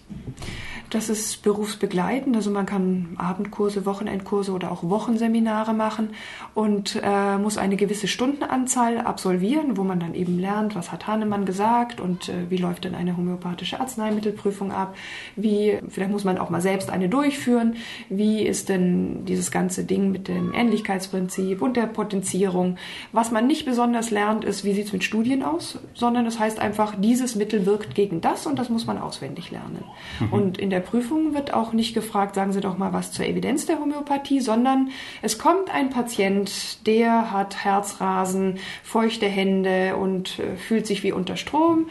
Das ist berufsbegleitend, also man kann Abendkurse, Wochenendkurse oder auch Wochenseminare machen und äh, muss eine gewisse Stundenanzahl absolvieren, wo man dann eben lernt, was hat Hahnemann gesagt und äh, wie läuft denn eine homöopathische Arzneimittelprüfung ab, wie, vielleicht muss man auch mal selbst eine durchführen, wie ist denn dieses ganze Ding mit dem Ähnlichkeitsprinzip und der Potenzierung. Was man nicht besonders lernt, ist, wie sieht es mit Studien aus, sondern das heißt einfach, dieses Mittel wirkt gegen das und das muss man auswendig lernen. Mhm. Und in der der Prüfung wird auch nicht gefragt, sagen Sie doch mal was zur Evidenz der Homöopathie, sondern es kommt ein Patient, der hat Herzrasen, feuchte Hände und äh, fühlt sich wie unter Strom.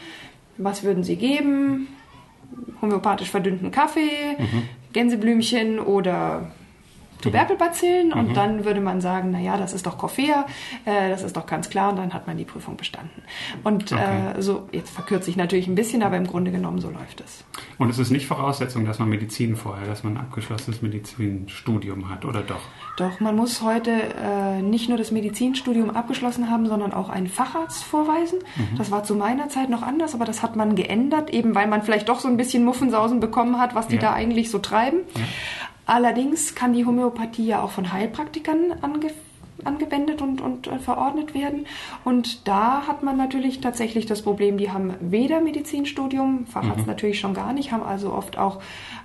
Was würden Sie geben? Homöopathisch verdünnten Kaffee, mhm. Gänseblümchen oder Tuberkelbazillen mhm. und dann würde man sagen, na ja, das ist doch Coffea, äh, das ist doch ganz klar und dann hat man die Prüfung bestanden. Und okay. äh, so, jetzt verkürze ich natürlich ein bisschen, aber im Grunde genommen so läuft es. Und es ist nicht Voraussetzung, dass man Medizin vorher, dass man ein abgeschlossenes Medizinstudium hat, oder doch? Doch, man muss heute äh, nicht nur das Medizinstudium abgeschlossen haben, sondern auch einen Facharzt vorweisen. Mhm. Das war zu meiner Zeit noch anders, aber das hat man geändert, eben weil man vielleicht doch so ein bisschen Muffensausen bekommen hat, was die ja. da eigentlich so treiben. Ja. Allerdings kann die Homöopathie ja auch von Heilpraktikern ange angewendet und, und äh, verordnet werden. Und da hat man natürlich tatsächlich das Problem, die haben weder Medizinstudium, Facharzt mhm. natürlich schon gar nicht, haben also oft auch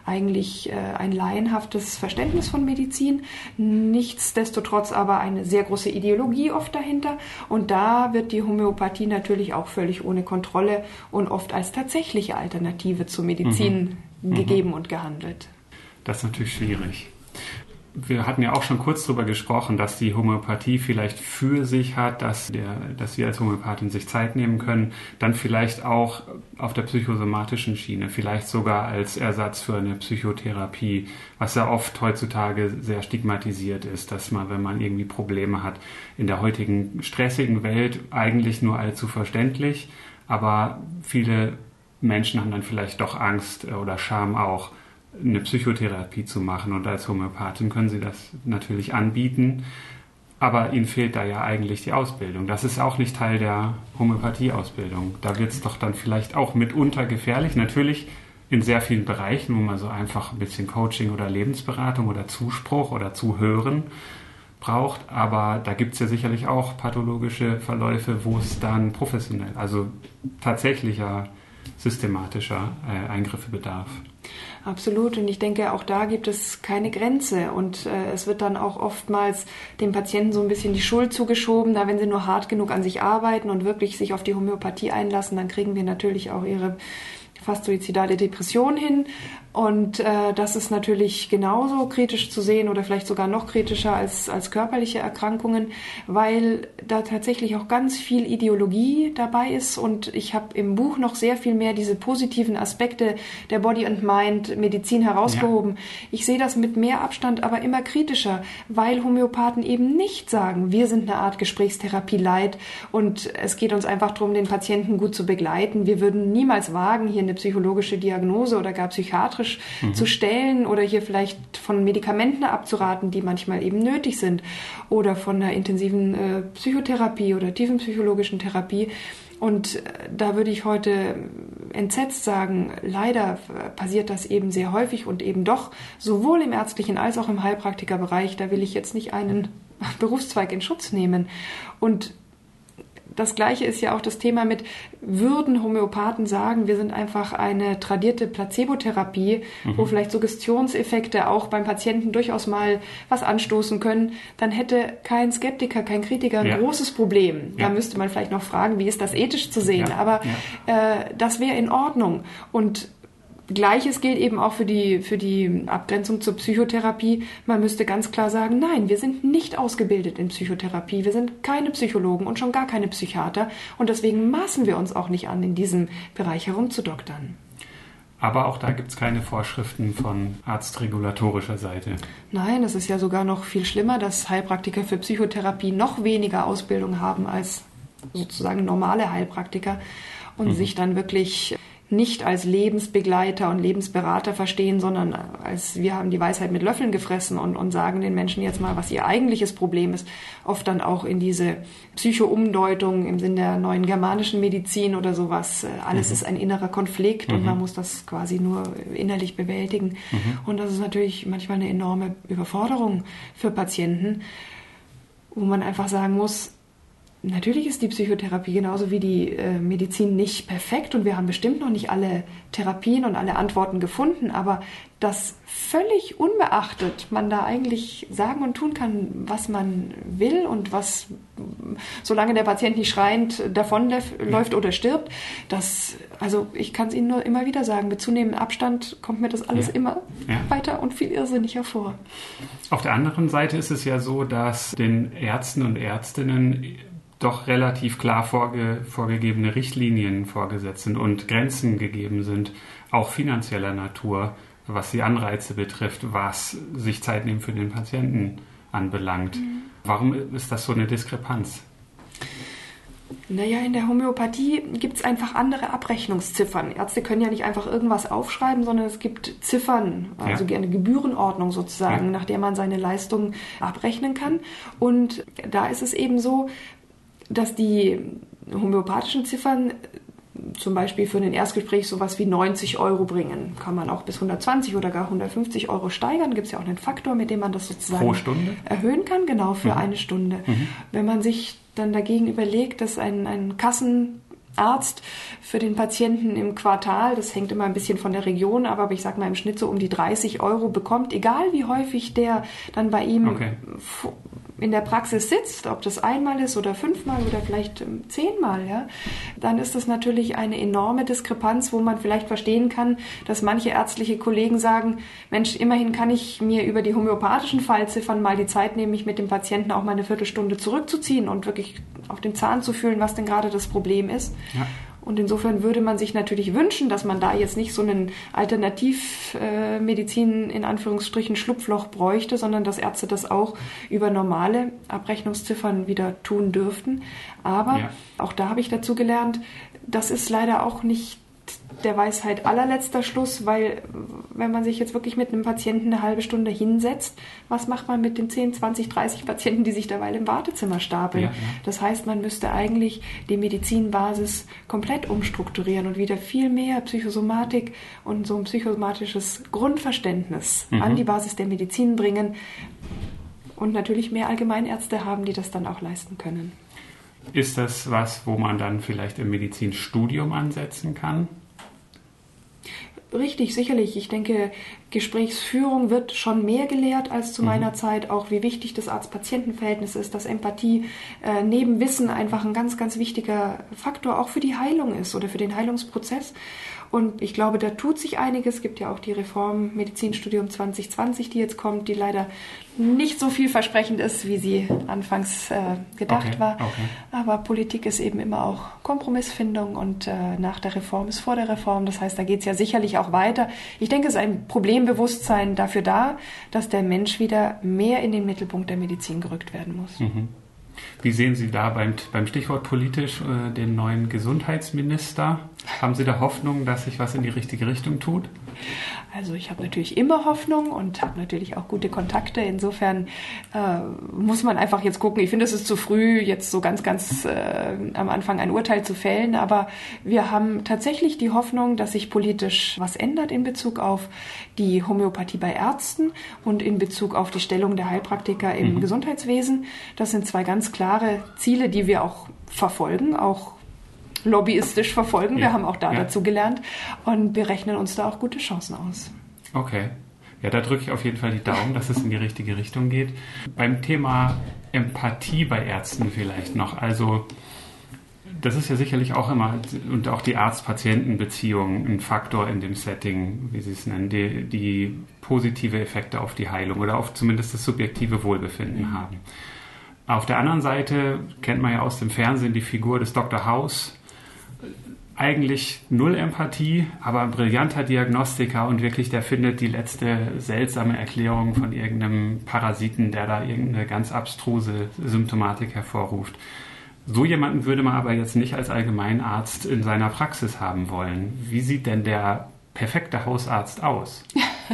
eigentlich äh, ein laienhaftes Verständnis von Medizin, nichtsdestotrotz aber eine sehr große Ideologie oft dahinter. Und da wird die Homöopathie natürlich auch völlig ohne Kontrolle und oft als tatsächliche Alternative zur Medizin mhm. gegeben mhm. und gehandelt. Das ist natürlich schwierig. Wir hatten ja auch schon kurz darüber gesprochen, dass die Homöopathie vielleicht für sich hat, dass, der, dass wir als Homöopathin sich Zeit nehmen können, dann vielleicht auch auf der psychosomatischen Schiene, vielleicht sogar als Ersatz für eine Psychotherapie, was ja oft heutzutage sehr stigmatisiert ist, dass man, wenn man irgendwie Probleme hat, in der heutigen stressigen Welt eigentlich nur allzu verständlich, aber viele Menschen haben dann vielleicht doch Angst oder Scham auch, eine Psychotherapie zu machen. Und als Homöopathin können Sie das natürlich anbieten. Aber Ihnen fehlt da ja eigentlich die Ausbildung. Das ist auch nicht Teil der Homöopathie-Ausbildung. Da wird es doch dann vielleicht auch mitunter gefährlich. Natürlich in sehr vielen Bereichen, wo man so einfach ein bisschen Coaching oder Lebensberatung oder Zuspruch oder Zuhören braucht. Aber da gibt es ja sicherlich auch pathologische Verläufe, wo es dann professionell, also tatsächlicher systematischer äh, Eingriffe bedarf. Absolut. Und ich denke, auch da gibt es keine Grenze. Und äh, es wird dann auch oftmals dem Patienten so ein bisschen die Schuld zugeschoben. Da, wenn sie nur hart genug an sich arbeiten und wirklich sich auf die Homöopathie einlassen, dann kriegen wir natürlich auch ihre fast suizidale Depression hin. Und äh, das ist natürlich genauso kritisch zu sehen oder vielleicht sogar noch kritischer als, als körperliche Erkrankungen, weil da tatsächlich auch ganz viel Ideologie dabei ist. Und ich habe im Buch noch sehr viel mehr diese positiven Aspekte der Body and Mind Medizin herausgehoben. Ja. Ich sehe das mit mehr Abstand, aber immer kritischer, weil Homöopathen eben nicht sagen, wir sind eine Art Gesprächstherapie leid und es geht uns einfach darum, den Patienten gut zu begleiten. Wir würden niemals wagen, hier eine psychologische Diagnose oder gar therapeutisch mhm. zu stellen oder hier vielleicht von Medikamenten abzuraten, die manchmal eben nötig sind oder von einer intensiven äh, Psychotherapie oder tiefenpsychologischen Therapie. Und äh, da würde ich heute entsetzt sagen, leider passiert das eben sehr häufig und eben doch sowohl im ärztlichen als auch im Heilpraktikerbereich. Da will ich jetzt nicht einen Berufszweig in Schutz nehmen. Und das Gleiche ist ja auch das Thema mit, würden Homöopathen sagen, wir sind einfach eine tradierte Placebotherapie, mhm. wo vielleicht Suggestionseffekte auch beim Patienten durchaus mal was anstoßen können, dann hätte kein Skeptiker, kein Kritiker ein ja. großes Problem. Ja. Da müsste man vielleicht noch fragen, wie ist das ethisch zu sehen. Ja. Aber äh, das wäre in Ordnung. Und Gleiches gilt eben auch für die, für die Abgrenzung zur Psychotherapie. Man müsste ganz klar sagen, nein, wir sind nicht ausgebildet in Psychotherapie. Wir sind keine Psychologen und schon gar keine Psychiater. Und deswegen maßen wir uns auch nicht an, in diesem Bereich herumzudoktern. Aber auch da gibt es keine Vorschriften von arztregulatorischer Seite. Nein, es ist ja sogar noch viel schlimmer, dass Heilpraktiker für Psychotherapie noch weniger Ausbildung haben als sozusagen normale Heilpraktiker und mhm. sich dann wirklich nicht als Lebensbegleiter und Lebensberater verstehen, sondern als wir haben die Weisheit mit Löffeln gefressen und, und sagen den Menschen jetzt mal, was ihr eigentliches Problem ist. Oft dann auch in diese Psycho-Umdeutung im Sinn der neuen germanischen Medizin oder sowas. Alles mhm. ist ein innerer Konflikt mhm. und man muss das quasi nur innerlich bewältigen. Mhm. Und das ist natürlich manchmal eine enorme Überforderung für Patienten, wo man einfach sagen muss, Natürlich ist die Psychotherapie genauso wie die äh, Medizin nicht perfekt und wir haben bestimmt noch nicht alle Therapien und alle Antworten gefunden, aber dass völlig unbeachtet man da eigentlich sagen und tun kann, was man will und was, solange der Patient nicht schreiend davonläuft oder stirbt, das, also ich kann es Ihnen nur immer wieder sagen, mit zunehmendem Abstand kommt mir das alles ja. immer ja. weiter und viel irrsinnig hervor. Auf der anderen Seite ist es ja so, dass den Ärzten und Ärztinnen doch relativ klar vorge vorgegebene Richtlinien vorgesetzt sind und Grenzen gegeben sind, auch finanzieller Natur, was die Anreize betrifft, was sich Zeit nehmen für den Patienten anbelangt. Mhm. Warum ist das so eine Diskrepanz? Naja, in der Homöopathie gibt es einfach andere Abrechnungsziffern. Ärzte können ja nicht einfach irgendwas aufschreiben, sondern es gibt Ziffern, also ja. eine Gebührenordnung sozusagen, ja. nach der man seine Leistungen abrechnen kann. Und da ist es eben so, dass die homöopathischen Ziffern zum Beispiel für ein Erstgespräch sowas wie 90 Euro bringen. Kann man auch bis 120 oder gar 150 Euro steigern. Gibt es ja auch einen Faktor, mit dem man das sozusagen erhöhen kann, genau für mhm. eine Stunde. Mhm. Wenn man sich dann dagegen überlegt, dass ein, ein Kassen Arzt für den Patienten im Quartal, das hängt immer ein bisschen von der Region ab, aber ich sage mal im Schnitt so um die 30 Euro bekommt, egal wie häufig der dann bei ihm okay in der Praxis sitzt, ob das einmal ist oder fünfmal oder vielleicht ähm, zehnmal, ja, dann ist das natürlich eine enorme Diskrepanz, wo man vielleicht verstehen kann, dass manche ärztliche Kollegen sagen, Mensch, immerhin kann ich mir über die homöopathischen Fallziffern mal die Zeit nehmen, mich mit dem Patienten auch mal eine Viertelstunde zurückzuziehen und wirklich auf den Zahn zu fühlen, was denn gerade das Problem ist. Ja. Und insofern würde man sich natürlich wünschen, dass man da jetzt nicht so einen Alternativmedizin in Anführungsstrichen Schlupfloch bräuchte, sondern dass Ärzte das auch über normale Abrechnungsziffern wieder tun dürften. Aber ja. auch da habe ich dazu gelernt, das ist leider auch nicht der Weisheit allerletzter Schluss, weil wenn man sich jetzt wirklich mit einem Patienten eine halbe Stunde hinsetzt, was macht man mit den 10, 20, 30 Patienten, die sich derweil im Wartezimmer stapeln? Ja, ja. Das heißt, man müsste eigentlich die Medizinbasis komplett umstrukturieren und wieder viel mehr Psychosomatik und so ein psychosomatisches Grundverständnis mhm. an die Basis der Medizin bringen und natürlich mehr Allgemeinärzte haben, die das dann auch leisten können. Ist das was, wo man dann vielleicht im Medizinstudium ansetzen kann? Richtig, sicherlich. Ich denke, Gesprächsführung wird schon mehr gelehrt als zu mhm. meiner Zeit. Auch wie wichtig das Arzt-Patienten-Verhältnis ist, dass Empathie äh, neben Wissen einfach ein ganz, ganz wichtiger Faktor auch für die Heilung ist oder für den Heilungsprozess. Und ich glaube, da tut sich einiges. Es gibt ja auch die Reform Medizinstudium 2020, die jetzt kommt, die leider nicht so vielversprechend ist, wie sie anfangs äh, gedacht okay, war. Okay. Aber Politik ist eben immer auch Kompromissfindung und äh, nach der Reform ist vor der Reform. Das heißt, da geht es ja sicherlich auch weiter. Ich denke, es ist ein Problembewusstsein dafür da, dass der Mensch wieder mehr in den Mittelpunkt der Medizin gerückt werden muss. Mhm. Wie sehen Sie da beim, beim Stichwort politisch äh, den neuen Gesundheitsminister? Haben Sie da Hoffnung, dass sich was in die richtige Richtung tut? Also ich habe natürlich immer Hoffnung und habe natürlich auch gute Kontakte. Insofern äh, muss man einfach jetzt gucken. Ich finde, es ist zu früh, jetzt so ganz, ganz äh, am Anfang ein Urteil zu fällen. Aber wir haben tatsächlich die Hoffnung, dass sich politisch was ändert in Bezug auf die Homöopathie bei Ärzten und in Bezug auf die Stellung der Heilpraktiker im mhm. Gesundheitswesen. Das sind zwei ganz klare Ziele, die wir auch verfolgen, auch lobbyistisch verfolgen. Ja. Wir haben auch da ja. dazu gelernt und wir rechnen uns da auch gute Chancen aus. Okay. Ja, da drücke ich auf jeden Fall die Daumen, dass es in die richtige Richtung geht. Beim Thema Empathie bei Ärzten vielleicht noch. Also das ist ja sicherlich auch immer und auch die Arzt-Patienten-Beziehung ein Faktor in dem Setting, wie Sie es nennen, die, die positive Effekte auf die Heilung oder auf zumindest das subjektive Wohlbefinden mhm. haben. Auf der anderen Seite kennt man ja aus dem Fernsehen die Figur des Dr. House. Eigentlich null Empathie, aber ein brillanter Diagnostiker und wirklich, der findet die letzte seltsame Erklärung von irgendeinem Parasiten, der da irgendeine ganz abstruse Symptomatik hervorruft. So jemanden würde man aber jetzt nicht als Allgemeinarzt in seiner Praxis haben wollen. Wie sieht denn der perfekte Hausarzt aus?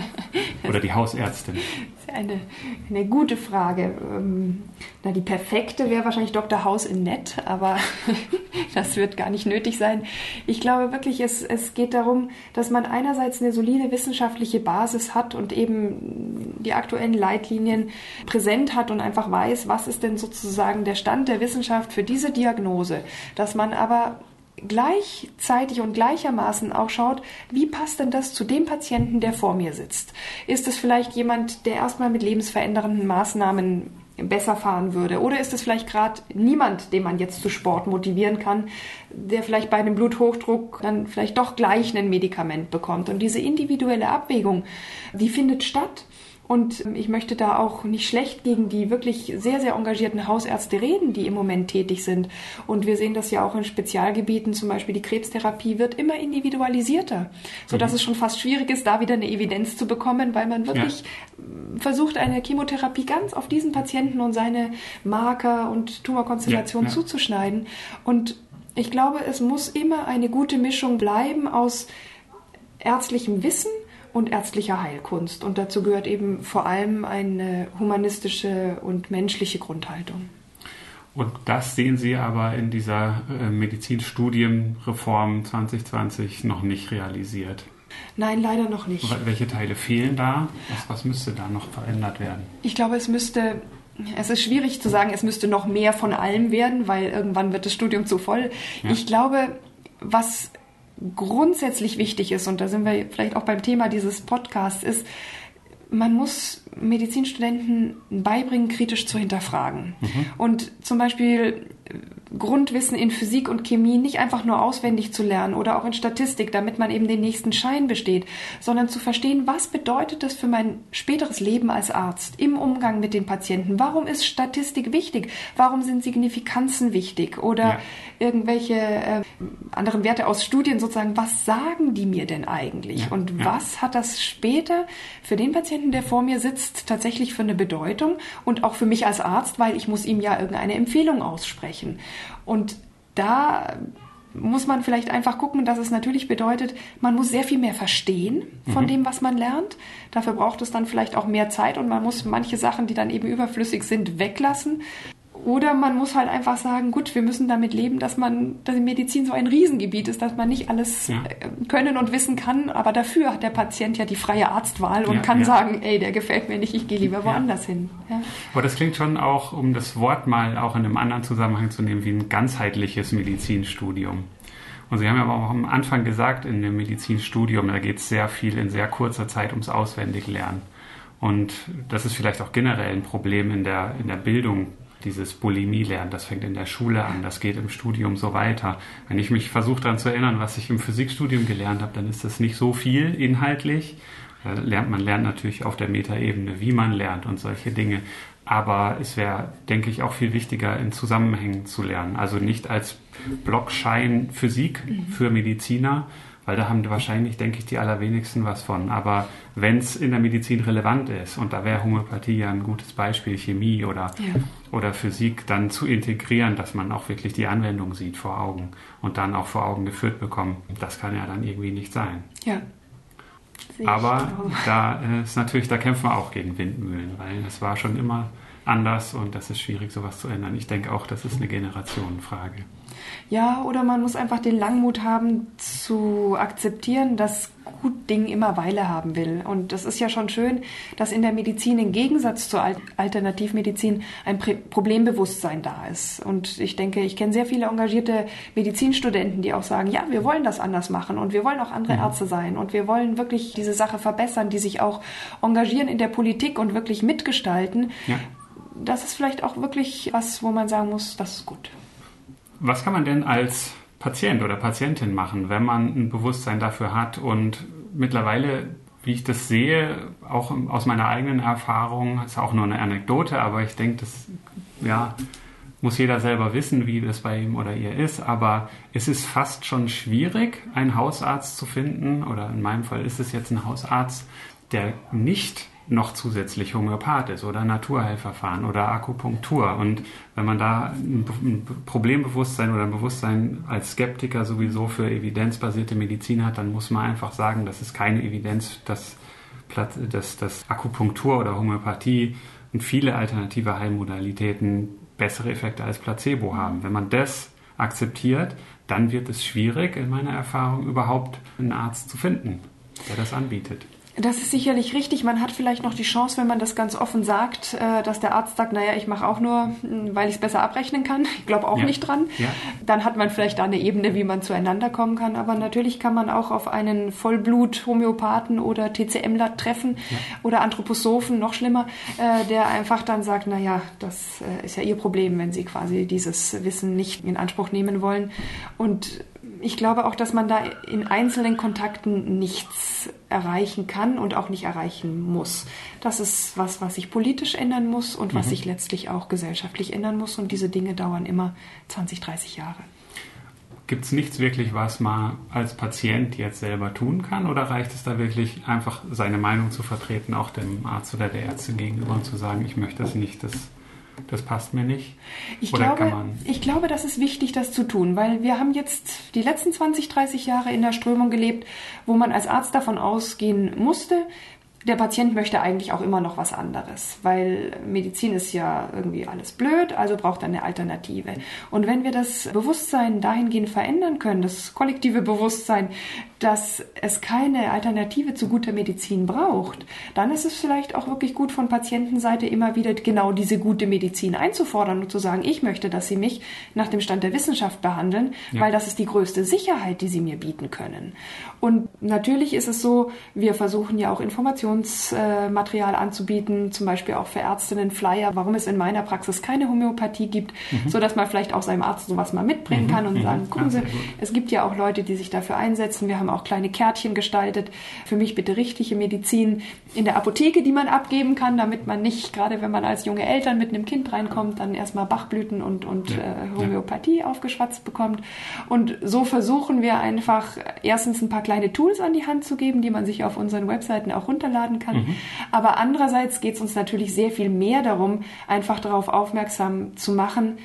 Oder die Hausärztin? Das ist eine, eine gute Frage. Ähm, na, die perfekte wäre wahrscheinlich Dr. Haus in Nett, aber das wird gar nicht nötig sein. Ich glaube wirklich, es, es geht darum, dass man einerseits eine solide wissenschaftliche Basis hat und eben die aktuellen Leitlinien präsent hat und einfach weiß, was ist denn sozusagen der Stand der Wissenschaft für diese Diagnose. Dass man aber gleichzeitig und gleichermaßen auch schaut, wie passt denn das zu dem Patienten, der vor mir sitzt? Ist es vielleicht jemand, der erstmal mit lebensverändernden Maßnahmen besser fahren würde? Oder ist es vielleicht gerade niemand, den man jetzt zu Sport motivieren kann, der vielleicht bei einem Bluthochdruck dann vielleicht doch gleich ein Medikament bekommt? Und diese individuelle Abwägung, die findet statt. Und ich möchte da auch nicht schlecht gegen die wirklich sehr, sehr engagierten Hausärzte reden, die im Moment tätig sind. Und wir sehen das ja auch in Spezialgebieten, zum Beispiel die Krebstherapie wird immer individualisierter, sodass mhm. es schon fast schwierig ist, da wieder eine Evidenz zu bekommen, weil man wirklich ja. versucht, eine Chemotherapie ganz auf diesen Patienten und seine Marker und Tumorkonstellation ja, ja. zuzuschneiden. Und ich glaube, es muss immer eine gute Mischung bleiben aus ärztlichem Wissen, und ärztlicher Heilkunst. Und dazu gehört eben vor allem eine humanistische und menschliche Grundhaltung. Und das sehen Sie aber in dieser äh, Medizinstudienreform 2020 noch nicht realisiert. Nein, leider noch nicht. Welche Teile fehlen da? Was, was müsste da noch verändert werden? Ich glaube, es müsste es ist schwierig zu sagen, es müsste noch mehr von allem werden, weil irgendwann wird das Studium zu voll. Ja. Ich glaube, was grundsätzlich wichtig ist, und da sind wir vielleicht auch beim Thema dieses Podcasts, ist, man muss Medizinstudenten beibringen, kritisch zu hinterfragen. Mhm. Und zum Beispiel Grundwissen in Physik und Chemie nicht einfach nur auswendig zu lernen oder auch in Statistik, damit man eben den nächsten Schein besteht, sondern zu verstehen, was bedeutet das für mein späteres Leben als Arzt im Umgang mit den Patienten? Warum ist Statistik wichtig? Warum sind Signifikanzen wichtig? Oder ja. irgendwelche äh, anderen Werte aus Studien sozusagen, was sagen die mir denn eigentlich? Ja. Und ja. was hat das später für den Patienten, der vor mir sitzt, tatsächlich für eine Bedeutung und auch für mich als Arzt, weil ich muss ihm ja irgendeine Empfehlung aussprechen. Und da muss man vielleicht einfach gucken, dass es natürlich bedeutet, man muss sehr viel mehr verstehen von mhm. dem, was man lernt. Dafür braucht es dann vielleicht auch mehr Zeit und man muss manche Sachen, die dann eben überflüssig sind, weglassen. Oder man muss halt einfach sagen, gut, wir müssen damit leben, dass man, dass die Medizin so ein Riesengebiet ist, dass man nicht alles ja. Äh, können und wissen kann, aber dafür hat der Patient ja die freie Arztwahl und ja, kann ja. sagen, ey, der gefällt mir nicht, ich gehe lieber woanders hin. Aber das klingt schon auch, um das Wort mal auch in einem anderen Zusammenhang zu nehmen, wie ein ganzheitliches Medizinstudium. Und Sie haben ja auch am Anfang gesagt, in dem Medizinstudium, da geht es sehr viel in sehr kurzer Zeit ums Auswendiglernen. Und das ist vielleicht auch generell ein Problem in der, in der Bildung dieses Bulimie lernen, das fängt in der Schule an, das geht im Studium so weiter. Wenn ich mich versuche daran zu erinnern, was ich im Physikstudium gelernt habe, dann ist das nicht so viel inhaltlich. Da lernt man lernt natürlich auf der Metaebene, wie man lernt und solche Dinge. Aber es wäre, denke ich, auch viel wichtiger, in Zusammenhängen zu lernen. Also nicht als Blockschein Physik für Mediziner, weil da haben wahrscheinlich, denke ich, die allerwenigsten was von. Aber wenn es in der Medizin relevant ist, und da wäre Homöopathie ja ein gutes Beispiel, Chemie oder, ja. Oder Physik, dann zu integrieren, dass man auch wirklich die Anwendung sieht vor Augen und dann auch vor Augen geführt bekommt, das kann ja dann irgendwie nicht sein. Ja. Aber da ist natürlich, da kämpfen wir auch gegen Windmühlen, weil es war schon immer anders und das ist schwierig, sowas zu ändern. Ich denke auch, das ist eine Generationenfrage. Ja, oder man muss einfach den Langmut haben zu akzeptieren, dass gut Ding immer Weile haben will. Und das ist ja schon schön, dass in der Medizin im Gegensatz zur Alternativmedizin ein Problembewusstsein da ist. Und ich denke, ich kenne sehr viele engagierte Medizinstudenten, die auch sagen, ja, wir wollen das anders machen und wir wollen auch andere mhm. Ärzte sein und wir wollen wirklich diese Sache verbessern, die sich auch engagieren in der Politik und wirklich mitgestalten. Ja. Das ist vielleicht auch wirklich was, wo man sagen muss, das ist gut. Was kann man denn als Patient oder Patientin machen, wenn man ein Bewusstsein dafür hat? Und mittlerweile, wie ich das sehe, auch aus meiner eigenen Erfahrung, ist auch nur eine Anekdote, aber ich denke, das ja, muss jeder selber wissen, wie das bei ihm oder ihr ist, aber es ist fast schon schwierig, einen Hausarzt zu finden, oder in meinem Fall ist es jetzt ein Hausarzt, der nicht noch zusätzlich Homöopath ist oder Naturheilverfahren oder Akupunktur. Und wenn man da ein Problembewusstsein oder ein Bewusstsein als Skeptiker sowieso für evidenzbasierte Medizin hat, dann muss man einfach sagen, das ist keine Evidenz, dass, dass, dass Akupunktur oder Homöopathie und viele alternative Heilmodalitäten bessere Effekte als Placebo haben. Wenn man das akzeptiert, dann wird es schwierig, in meiner Erfahrung, überhaupt einen Arzt zu finden, der das anbietet. Das ist sicherlich richtig. Man hat vielleicht noch die Chance, wenn man das ganz offen sagt, äh, dass der Arzt sagt, naja, ich mache auch nur, hm, weil ich es besser abrechnen kann. Ich glaube auch ja. nicht dran. Ja. Dann hat man vielleicht da eine Ebene, wie man zueinander kommen kann. Aber natürlich kann man auch auf einen Vollblut-Homöopathen oder TCMler treffen ja. oder Anthroposophen, noch schlimmer, äh, der einfach dann sagt, naja, das äh, ist ja ihr Problem, wenn sie quasi dieses Wissen nicht in Anspruch nehmen wollen. Und ich glaube auch, dass man da in einzelnen Kontakten nichts erreichen kann und auch nicht erreichen muss. Das ist was, was sich politisch ändern muss und was mhm. sich letztlich auch gesellschaftlich ändern muss. Und diese Dinge dauern immer 20, 30 Jahre. Gibt es nichts wirklich, was man als Patient jetzt selber tun kann? Oder reicht es da wirklich einfach, seine Meinung zu vertreten, auch dem Arzt oder der Ärztin gegenüber und zu sagen, ich möchte das nicht, das das passt mir nicht? Ich, Oder glaube, ich glaube, das ist wichtig, das zu tun, weil wir haben jetzt die letzten 20, 30 Jahre in der Strömung gelebt, wo man als Arzt davon ausgehen musste, der Patient möchte eigentlich auch immer noch was anderes, weil Medizin ist ja irgendwie alles blöd, also braucht er eine Alternative. Und wenn wir das Bewusstsein dahingehend verändern können, das kollektive Bewusstsein, dass es keine Alternative zu guter Medizin braucht, dann ist es vielleicht auch wirklich gut von Patientenseite immer wieder genau diese gute Medizin einzufordern und zu sagen, ich möchte, dass Sie mich nach dem Stand der Wissenschaft behandeln, ja. weil das ist die größte Sicherheit, die Sie mir bieten können. Und natürlich ist es so, wir versuchen ja auch Informationsmaterial anzubieten, zum Beispiel auch für Ärztinnen Flyer, warum es in meiner Praxis keine Homöopathie gibt, mhm. so dass man vielleicht auch seinem Arzt sowas mal mitbringen mhm. kann und mhm. sagen, gucken Sie, es gibt ja auch Leute, die sich dafür einsetzen. Wir haben auch kleine Kärtchen gestaltet. Für mich bitte richtige Medizin in der Apotheke, die man abgeben kann, damit man nicht, gerade wenn man als junge Eltern mit einem Kind reinkommt, dann erstmal Bachblüten und, und ja. äh, Homöopathie ja. aufgeschwatzt bekommt. Und so versuchen wir einfach erstens ein paar kleine Tools an die Hand zu geben, die man sich auf unseren Webseiten auch runterladen kann. Mhm. Aber andererseits geht es uns natürlich sehr viel mehr darum, einfach darauf aufmerksam zu machen,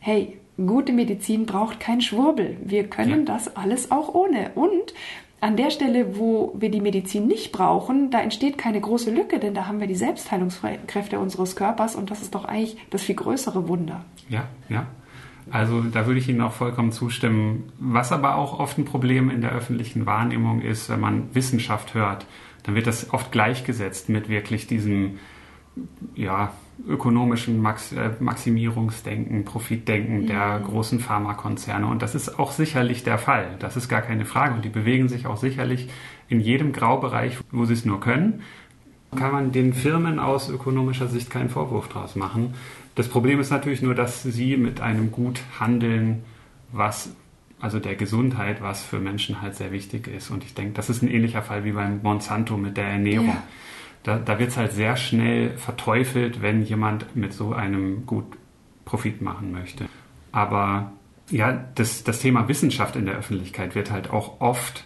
hey, gute Medizin braucht kein Schwurbel. Wir können ja. das alles auch ohne. Und an der Stelle, wo wir die Medizin nicht brauchen, da entsteht keine große Lücke, denn da haben wir die Selbstheilungskräfte unseres Körpers und das ist doch eigentlich das viel größere Wunder. Ja, ja. Also da würde ich Ihnen auch vollkommen zustimmen. Was aber auch oft ein Problem in der öffentlichen Wahrnehmung ist, wenn man Wissenschaft hört, dann wird das oft gleichgesetzt mit wirklich diesem ja, ökonomischen Max äh, Maximierungsdenken, Profitdenken der mhm. großen Pharmakonzerne. Und das ist auch sicherlich der Fall. Das ist gar keine Frage. Und die bewegen sich auch sicherlich in jedem Graubereich, wo sie es nur können. Kann man den Firmen aus ökonomischer Sicht keinen Vorwurf draus machen. Das Problem ist natürlich nur, dass sie mit einem Gut handeln, was also der Gesundheit, was für Menschen halt sehr wichtig ist. Und ich denke, das ist ein ähnlicher Fall wie beim Monsanto mit der Ernährung. Ja. Da, da wird es halt sehr schnell verteufelt, wenn jemand mit so einem Gut Profit machen möchte. Aber ja, das, das Thema Wissenschaft in der Öffentlichkeit wird halt auch oft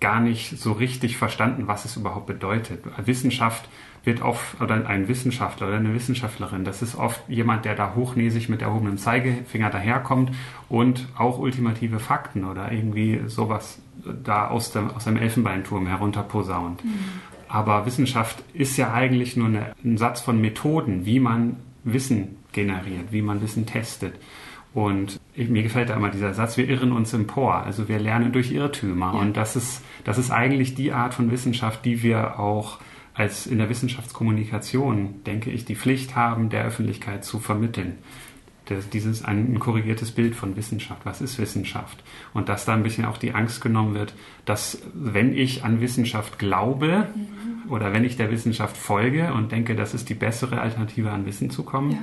gar nicht so richtig verstanden, was es überhaupt bedeutet. Wissenschaft wird oft, oder ein Wissenschaftler oder eine Wissenschaftlerin, das ist oft jemand, der da hochnäsig mit erhobenem Zeigefinger daherkommt und auch ultimative Fakten oder irgendwie sowas da aus dem, aus dem Elfenbeinturm herunterposaunt. Mhm. Aber Wissenschaft ist ja eigentlich nur eine, ein Satz von Methoden, wie man Wissen generiert, wie man Wissen testet. Und ich, mir gefällt da immer dieser Satz, wir irren uns empor. Also wir lernen durch Irrtümer. Ja. Und das ist, das ist eigentlich die Art von Wissenschaft, die wir auch als in der Wissenschaftskommunikation, denke ich, die Pflicht haben, der Öffentlichkeit zu vermitteln. Das, dieses ein, ein, korrigiertes Bild von Wissenschaft. Was ist Wissenschaft? Und dass da ein bisschen auch die Angst genommen wird, dass wenn ich an Wissenschaft glaube mhm. oder wenn ich der Wissenschaft folge und denke, das ist die bessere Alternative an Wissen zu kommen, ja.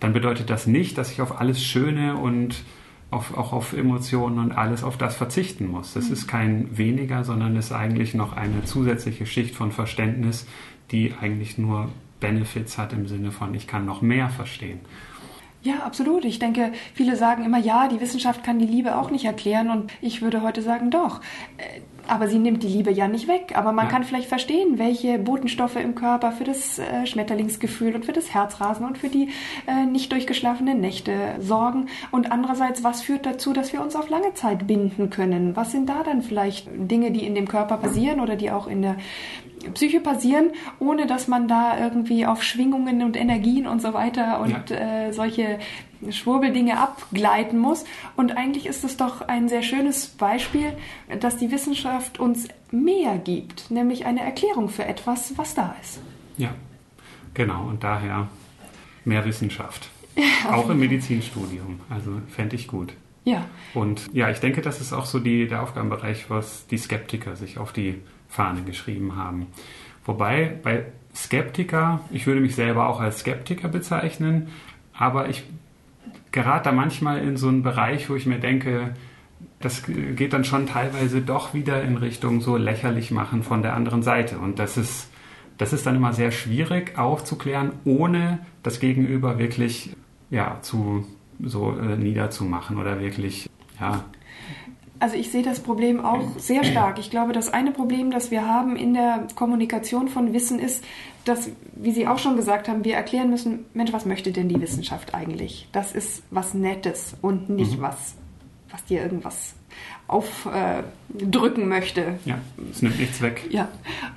dann bedeutet das nicht, dass ich auf alles Schöne und auf, auch auf Emotionen und alles auf das verzichten muss. Das mhm. ist kein weniger, sondern ist eigentlich noch eine zusätzliche Schicht von Verständnis, die eigentlich nur Benefits hat im Sinne von, ich kann noch mehr verstehen. Ja, absolut. Ich denke, viele sagen immer, ja, die Wissenschaft kann die Liebe auch nicht erklären und ich würde heute sagen, doch. Äh, aber sie nimmt die Liebe ja nicht weg. Aber man ja. kann vielleicht verstehen, welche Botenstoffe im Körper für das äh, Schmetterlingsgefühl und für das Herzrasen und für die äh, nicht durchgeschlafenen Nächte sorgen. Und andererseits, was führt dazu, dass wir uns auf lange Zeit binden können? Was sind da dann vielleicht Dinge, die in dem Körper passieren oder die auch in der Psyche passieren, ohne dass man da irgendwie auf Schwingungen und Energien und so weiter und ja. äh, solche Schwurbeldinge abgleiten muss. Und eigentlich ist es doch ein sehr schönes Beispiel, dass die Wissenschaft uns mehr gibt, nämlich eine Erklärung für etwas, was da ist. Ja, genau. Und daher mehr Wissenschaft. Ja, auch im Medizinstudium. Also fände ich gut. Ja. Und ja, ich denke, das ist auch so die, der Aufgabenbereich, was die Skeptiker sich auf die Fahne geschrieben haben. Wobei bei Skeptiker, ich würde mich selber auch als Skeptiker bezeichnen, aber ich gerate da manchmal in so einen Bereich, wo ich mir denke, das geht dann schon teilweise doch wieder in Richtung so lächerlich machen von der anderen Seite. Und das ist, das ist dann immer sehr schwierig aufzuklären, ohne das Gegenüber wirklich ja, zu so äh, niederzumachen oder wirklich ja, also ich sehe das Problem auch sehr stark. Ich glaube, das eine Problem, das wir haben in der Kommunikation von Wissen ist, dass, wie Sie auch schon gesagt haben, wir erklären müssen, Mensch, was möchte denn die Wissenschaft eigentlich? Das ist was Nettes und nicht mhm. was, was dir irgendwas aufdrücken äh, möchte. Ja, es nimmt nichts weg. Ja,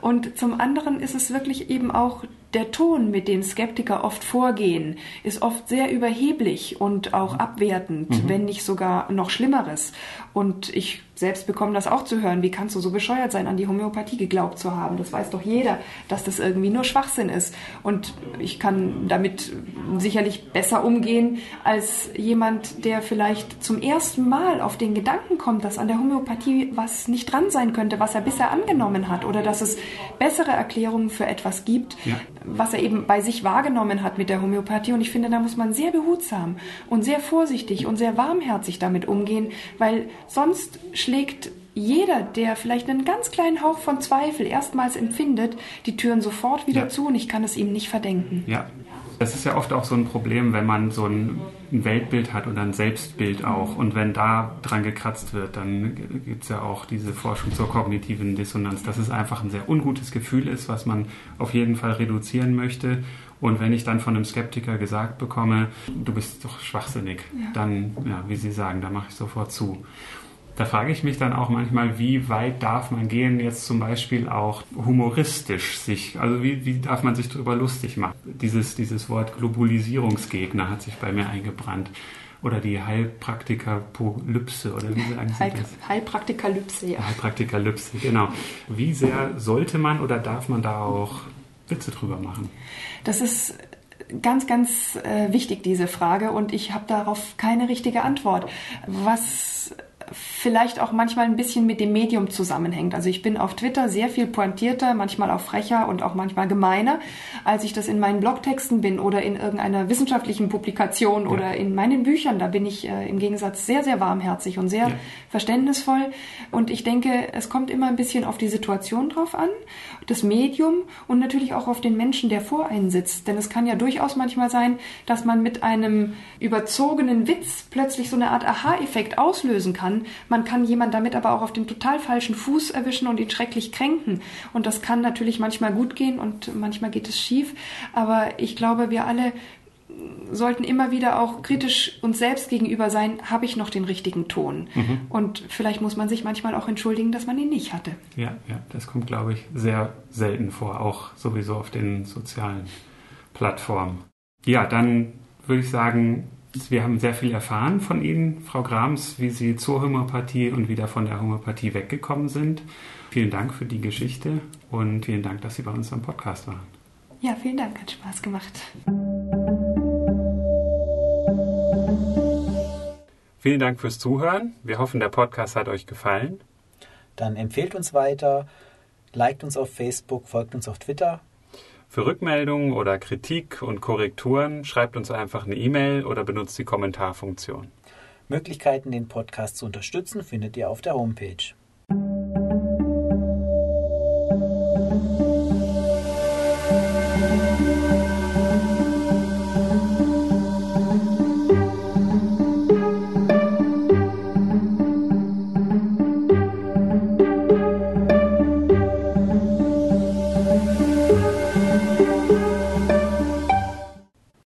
und zum anderen ist es wirklich eben auch der Ton, mit dem Skeptiker oft vorgehen, ist oft sehr überheblich und auch abwertend, mhm. wenn nicht sogar noch Schlimmeres. Und ich selbst bekomme das auch zu hören. Wie kannst du so bescheuert sein, an die Homöopathie geglaubt zu haben? Das weiß doch jeder, dass das irgendwie nur Schwachsinn ist. Und ich kann damit sicherlich besser umgehen als jemand, der vielleicht zum ersten Mal auf den Gedanken kommt, dass an der Homöopathie was nicht dran sein könnte, was er bisher angenommen hat oder dass es bessere Erklärungen für etwas gibt, ja. Was er eben bei sich wahrgenommen hat mit der Homöopathie. Und ich finde, da muss man sehr behutsam und sehr vorsichtig und sehr warmherzig damit umgehen, weil sonst schlägt jeder, der vielleicht einen ganz kleinen Hauch von Zweifel erstmals empfindet, die Türen sofort wieder ja. zu und ich kann es ihm nicht verdenken. Ja, das ist ja oft auch so ein Problem, wenn man so ein Weltbild hat oder ein Selbstbild auch. Und wenn da dran gekratzt wird, dann gibt es ja auch diese Forschung zur kognitiven Dissonanz, dass es einfach ein sehr ungutes Gefühl ist, was man auf jeden Fall reduzieren möchte. Und wenn ich dann von einem Skeptiker gesagt bekomme, du bist doch schwachsinnig, ja. dann, ja, wie Sie sagen, da mache ich sofort zu da frage ich mich dann auch manchmal, wie weit darf man gehen, jetzt zum Beispiel auch humoristisch sich, also wie, wie darf man sich darüber lustig machen? Dieses, dieses Wort Globalisierungsgegner hat sich bei mir eingebrannt. Oder die Heilpraktikalypse, oder wie sagen Sie Heil, das? Heilpraktikalypse, ja. Heilpraktikalypse, genau. Wie sehr sollte man oder darf man da auch Witze drüber machen? Das ist ganz, ganz äh, wichtig, diese Frage, und ich habe darauf keine richtige Antwort. Was vielleicht auch manchmal ein bisschen mit dem Medium zusammenhängt. Also ich bin auf Twitter sehr viel pointierter, manchmal auch frecher und auch manchmal gemeiner, als ich das in meinen Blogtexten bin oder in irgendeiner wissenschaftlichen Publikation ja. oder in meinen Büchern. Da bin ich äh, im Gegensatz sehr, sehr warmherzig und sehr ja. verständnisvoll. Und ich denke, es kommt immer ein bisschen auf die Situation drauf an, das Medium und natürlich auch auf den Menschen, der vor einen sitzt. Denn es kann ja durchaus manchmal sein, dass man mit einem überzogenen Witz plötzlich so eine Art Aha-Effekt auslösen kann man kann jemand damit aber auch auf den total falschen Fuß erwischen und ihn schrecklich kränken. Und das kann natürlich manchmal gut gehen und manchmal geht es schief. Aber ich glaube, wir alle sollten immer wieder auch kritisch uns selbst gegenüber sein, habe ich noch den richtigen Ton? Mhm. Und vielleicht muss man sich manchmal auch entschuldigen, dass man ihn nicht hatte. Ja, ja, das kommt, glaube ich, sehr selten vor, auch sowieso auf den sozialen Plattformen. Ja, dann würde ich sagen, wir haben sehr viel erfahren von Ihnen, Frau Grams, wie Sie zur Homöopathie und wieder von der Homöopathie weggekommen sind. Vielen Dank für die Geschichte und vielen Dank, dass Sie bei uns am Podcast waren. Ja, vielen Dank, hat Spaß gemacht. Vielen Dank fürs Zuhören. Wir hoffen, der Podcast hat euch gefallen. Dann empfehlt uns weiter, liked uns auf Facebook, folgt uns auf Twitter für Rückmeldungen oder Kritik und Korrekturen schreibt uns einfach eine E-Mail oder benutzt die Kommentarfunktion. Möglichkeiten, den Podcast zu unterstützen, findet ihr auf der Homepage.